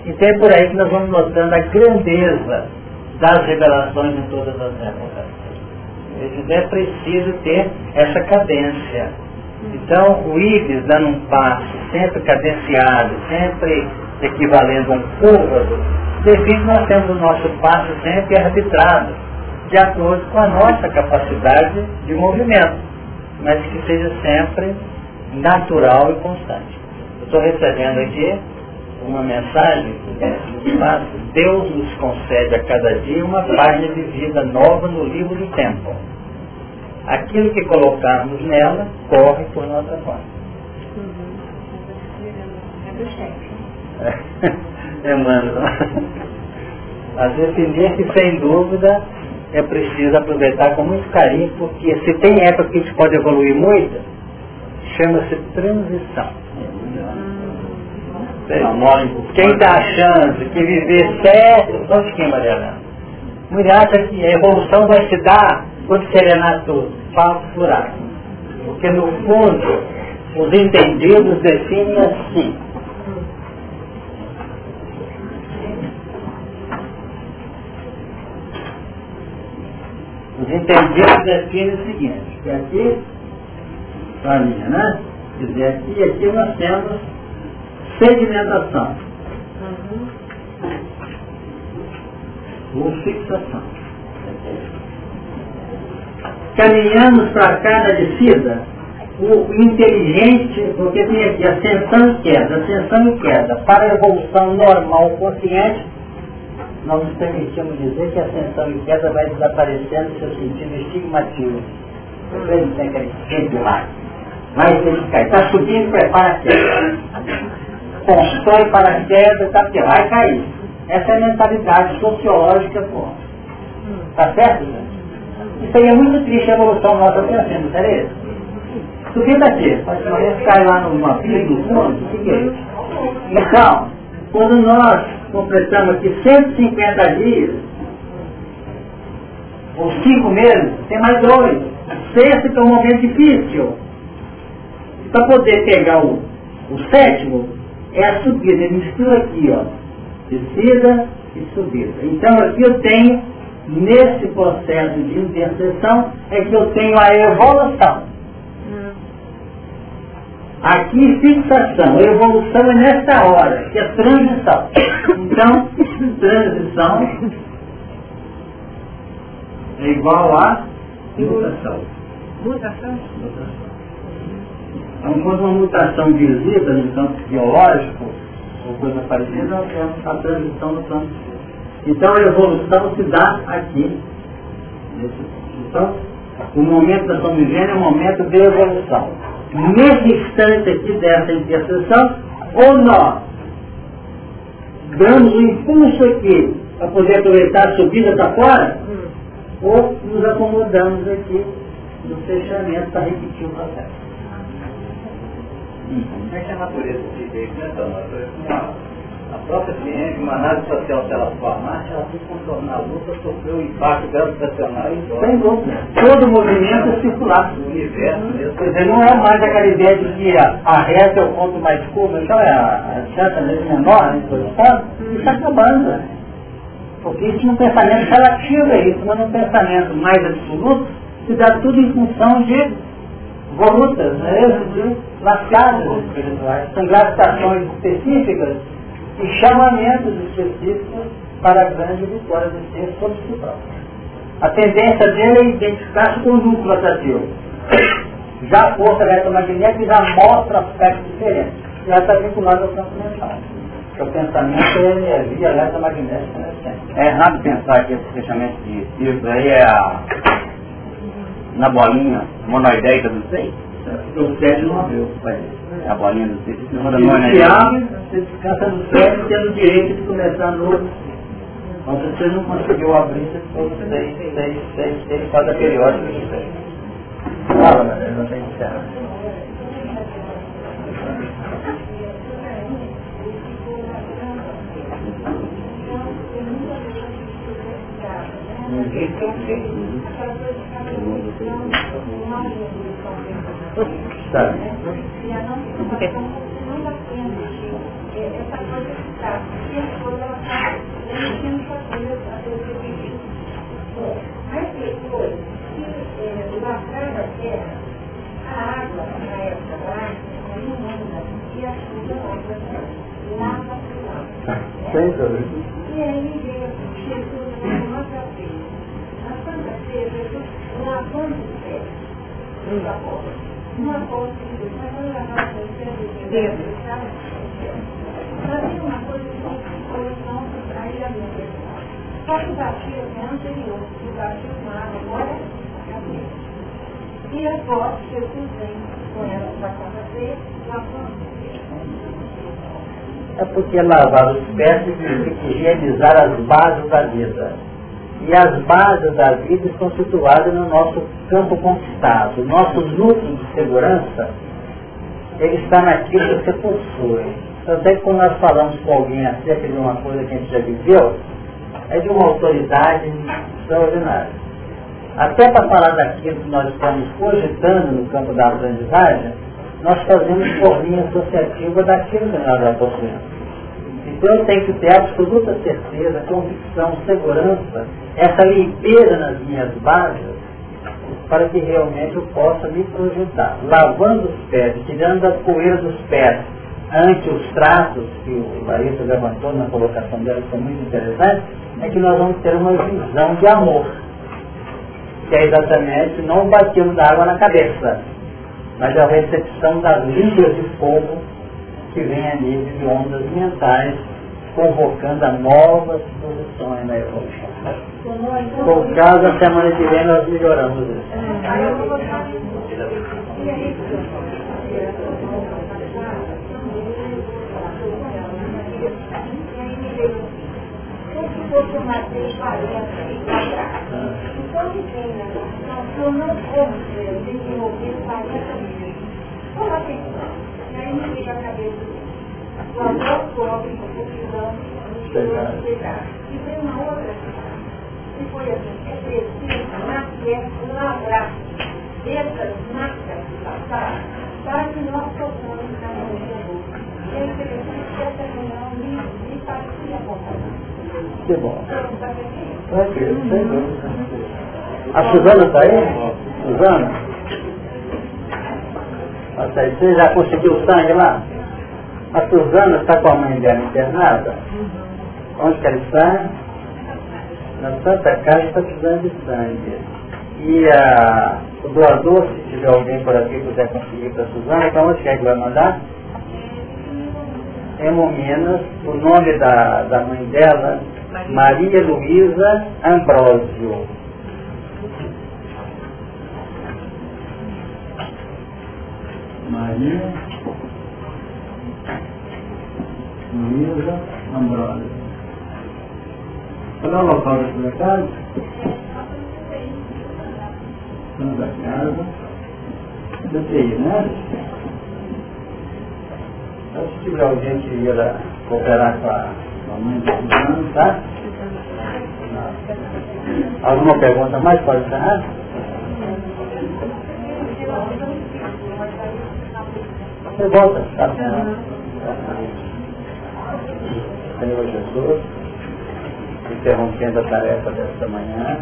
Então é por aí que nós vamos notando a grandeza das revelações em todas as épocas. É preciso ter essa cadência. Então, o Ibis dando um passo sempre cadenciado, sempre equivalendo a um côvado, define que nós temos o nosso passo sempre arbitrado, de acordo com a nossa capacidade de movimento, mas que seja sempre natural e constante. Eu estou recebendo aqui uma mensagem que faz, Deus nos concede a cada dia uma página de vida nova no livro do tempo. Aquilo que colocarmos nela corre por nossa conta. É, mano. A que sem dúvida é preciso aproveitar com muito carinho, porque se tem época que a gente pode evoluir muito, chama-se transição. Quem está achando que viver certo, onde quem, Mariana? Mulher acha que a evolução vai se dar quando serenar tudo. Falso furado. Porque no fundo, os entendidos definem assim. Os entendidos definem o seguinte, que aqui, a linha, né? Quer dizer, aqui, aqui nós temos sedimentação. Uhum. Ou fixação. Caminhamos para cada descida, o inteligente, porque tem aqui ascensão e queda, ascensão e queda. Para a evolução normal consciente, nós nos permitimos dizer que a ascensão e queda vai desaparecendo no seu sentido estigmativo. Não tem aquele sempre lá. Vai cair. Está subindo, prepara a queda constrói paraquedas, tá, porque vai cair. Essa é a mentalidade sociológica, pô. Tá certo, gente? Isso aí é muito triste a evolução nossa pensando, Tereza. Subir daqui, mas cai lá numa pilha do fundo, seguinte. Então, quando nós completamos aqui 150 dias, ou cinco meses, tem mais dois. Sexto que é um momento difícil. Para poder pegar o, o sétimo, é a subida, ele mistura aqui, ó, descida e subida. Então aqui eu tenho, nesse processo de interseção, é que eu tenho a evolução. Aqui fixação, evolução é nessa hora, que é transição. Então, transição é igual a mutação. Mutação? Mutação. Então, quando uma mutação visita no campo biológico, ou coisa parecida, temos a transição no campo. Então a evolução se dá aqui. Então, o momento da vivendo é o momento de evolução. Nesse instante aqui dessa interseção, ou nós damos um impulso aqui para poder aproveitar a subida para fora, ou nos acomodamos aqui no fechamento para repetir o processo. Como é que a natureza se vê? Então, a própria ciência, uma análise social, se ela for marcha, ela tem que contornar a luta, sofreu o impacto gravitacional e Sem dúvida. Todo movimento é circular. O universo mesmo. Quer dizer, não é mais aquela ideia de que a, a reta é o ponto mais curvo, então é a, a distância menor, né, isso está acabando. Porque isso num pensamento relativo é isso, mas num pensamento mais absoluto, se dá tudo em função de volutas, né, de lascadas. São gravitações específicas e chamamentos específicos para a grande vitória do ser sobre si próprio. A tendência dele é identificar-se com o núcleo atrativo. Já a força eletromagnética já mostra aspectos diferentes. Já está vinculado ao campo mental. Porque o pensamento é, é via eletromagnética. Né? É errado pensar que esse fechamento de círculo aí é a, na bolinha monoideica do seio. O cérebro não abriu. A bolinha do seio. Se abre, você descansa no sétimo tendo o direito de começar no outro. Mas se você não conseguiu abrir, você ficou seis, seis, 10, seis, cada periódico de 10, Fala, mas não tem certo. Sabe? Essa coisa está, e as coisas ela está mexendo com a coisa, a coisa que Mas depois, que lastrar da terra, a água, na época lá, é inunda, e a chuva lava para lá. Sem dúvida. E aí veio Jesus na vez. Na Santa Ceia, Jesus lavando os pés dos apóstolos. Uma coisa que mas eu lavava os pés dos Fazia uma coisa que o é. O batismo agora a cabeça. Após Jesus vem com ela para a Santa Ceia, lavando os pés. É porque lavar os pés significa higienizar as bases da vida. E as bases da vida estão situadas no nosso campo conquistado. Nosso núcleo de segurança, ele está naquilo que você possui. Tanto é que quando nós falamos com alguém acerca de uma coisa que a gente já viveu, é de uma autoridade extraordinária. Até para falar daquilo que nós estamos cogitando no campo da aprendizagem, nós fazemos por linha associativa daquilo que nós já possuímos. Então eu tenho que ter absoluta certeza, convicção, segurança, essa limpeza nas minhas bases, para que realmente eu possa me projetar. Lavando os pés, tirando a poeira dos pés ante os tratos que o Larissa levantou na colocação dela, que foi muito interessante, é que nós vamos ter uma visão de amor. Que é exatamente não o batismo da água na cabeça, mas a recepção das línguas de fogo que vem a nível de ondas mentais, convocando a novas posições na evolução. Por causa, a semana que vem nós melhoramos isso. Então, que tem, né? Eu não como desenvolver 40 mil. Toma atenção. E aí me a cabeça do amor próprio, da confusão, de chegar. E tem uma outra que foi assim, é preciso nascer, lavrar essas marcas do passado para que nós possamos estar no mundo. E é interessante que essa reunião me. Que bom. A Suzana está aí? Suzana? Nossa, você já conseguiu sangue lá? A Suzana está com a mãe dela internada? Onde que ela está? Na Santa Casa está precisando de sangue. E a, o doador, se tiver alguém por aqui que puder conseguir para a Suzana, para onde que é que vai mandar? Hemominas, o nome da, da mãe dela, Maria Luísa Ambrósio. Maria Luísa Ambrósio. Qual é o local da sua casa? Santa Casa. Do TI, né? Então, se tiver alguém que queira cooperar com a mamãe de Suzano, tá? Não. Alguma pergunta mais? Pode encerrar? Você volta, tá? Senhor Jesus, interrompendo a tarefa desta manhã,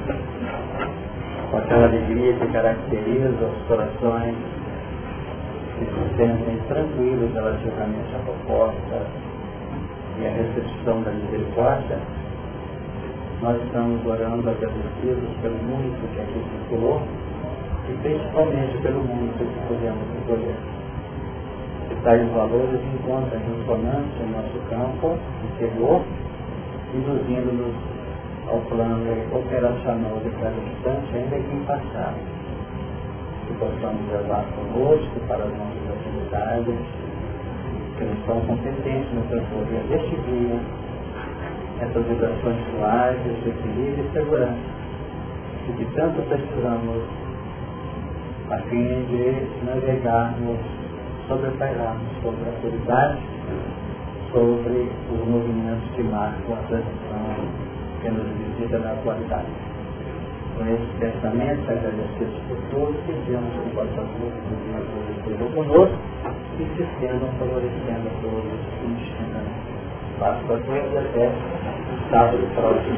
com aquela alegria que caracteriza os corações se sentem tranquilos relativamente à proposta e à recepção da misericórdia, nós estamos orando agradecidos pelo mundo que aqui circulou e principalmente pelo mundo que podemos escolher. Que tais valores encontram ressonância em nosso campo interior, induzindo-nos ao plano operacional de cada instante, ainda que impassado. Que possamos levar conosco para as nossas atividades, que nos são competentes no transcorrer deste dia, essas vibrações suaves, de equilíbrio e segurança, e que tanto precisamos a fim de navegarmos, sobrepairarmos sobre a autoridade, sobre os movimentos que marcam a transição que nos visita na atualidade. Com esse pensamento, agradecidos por todos, que vossa luz esteja conosco e se estendam favorecendo a todos indistintamente. Passo para todos até sábado próximo.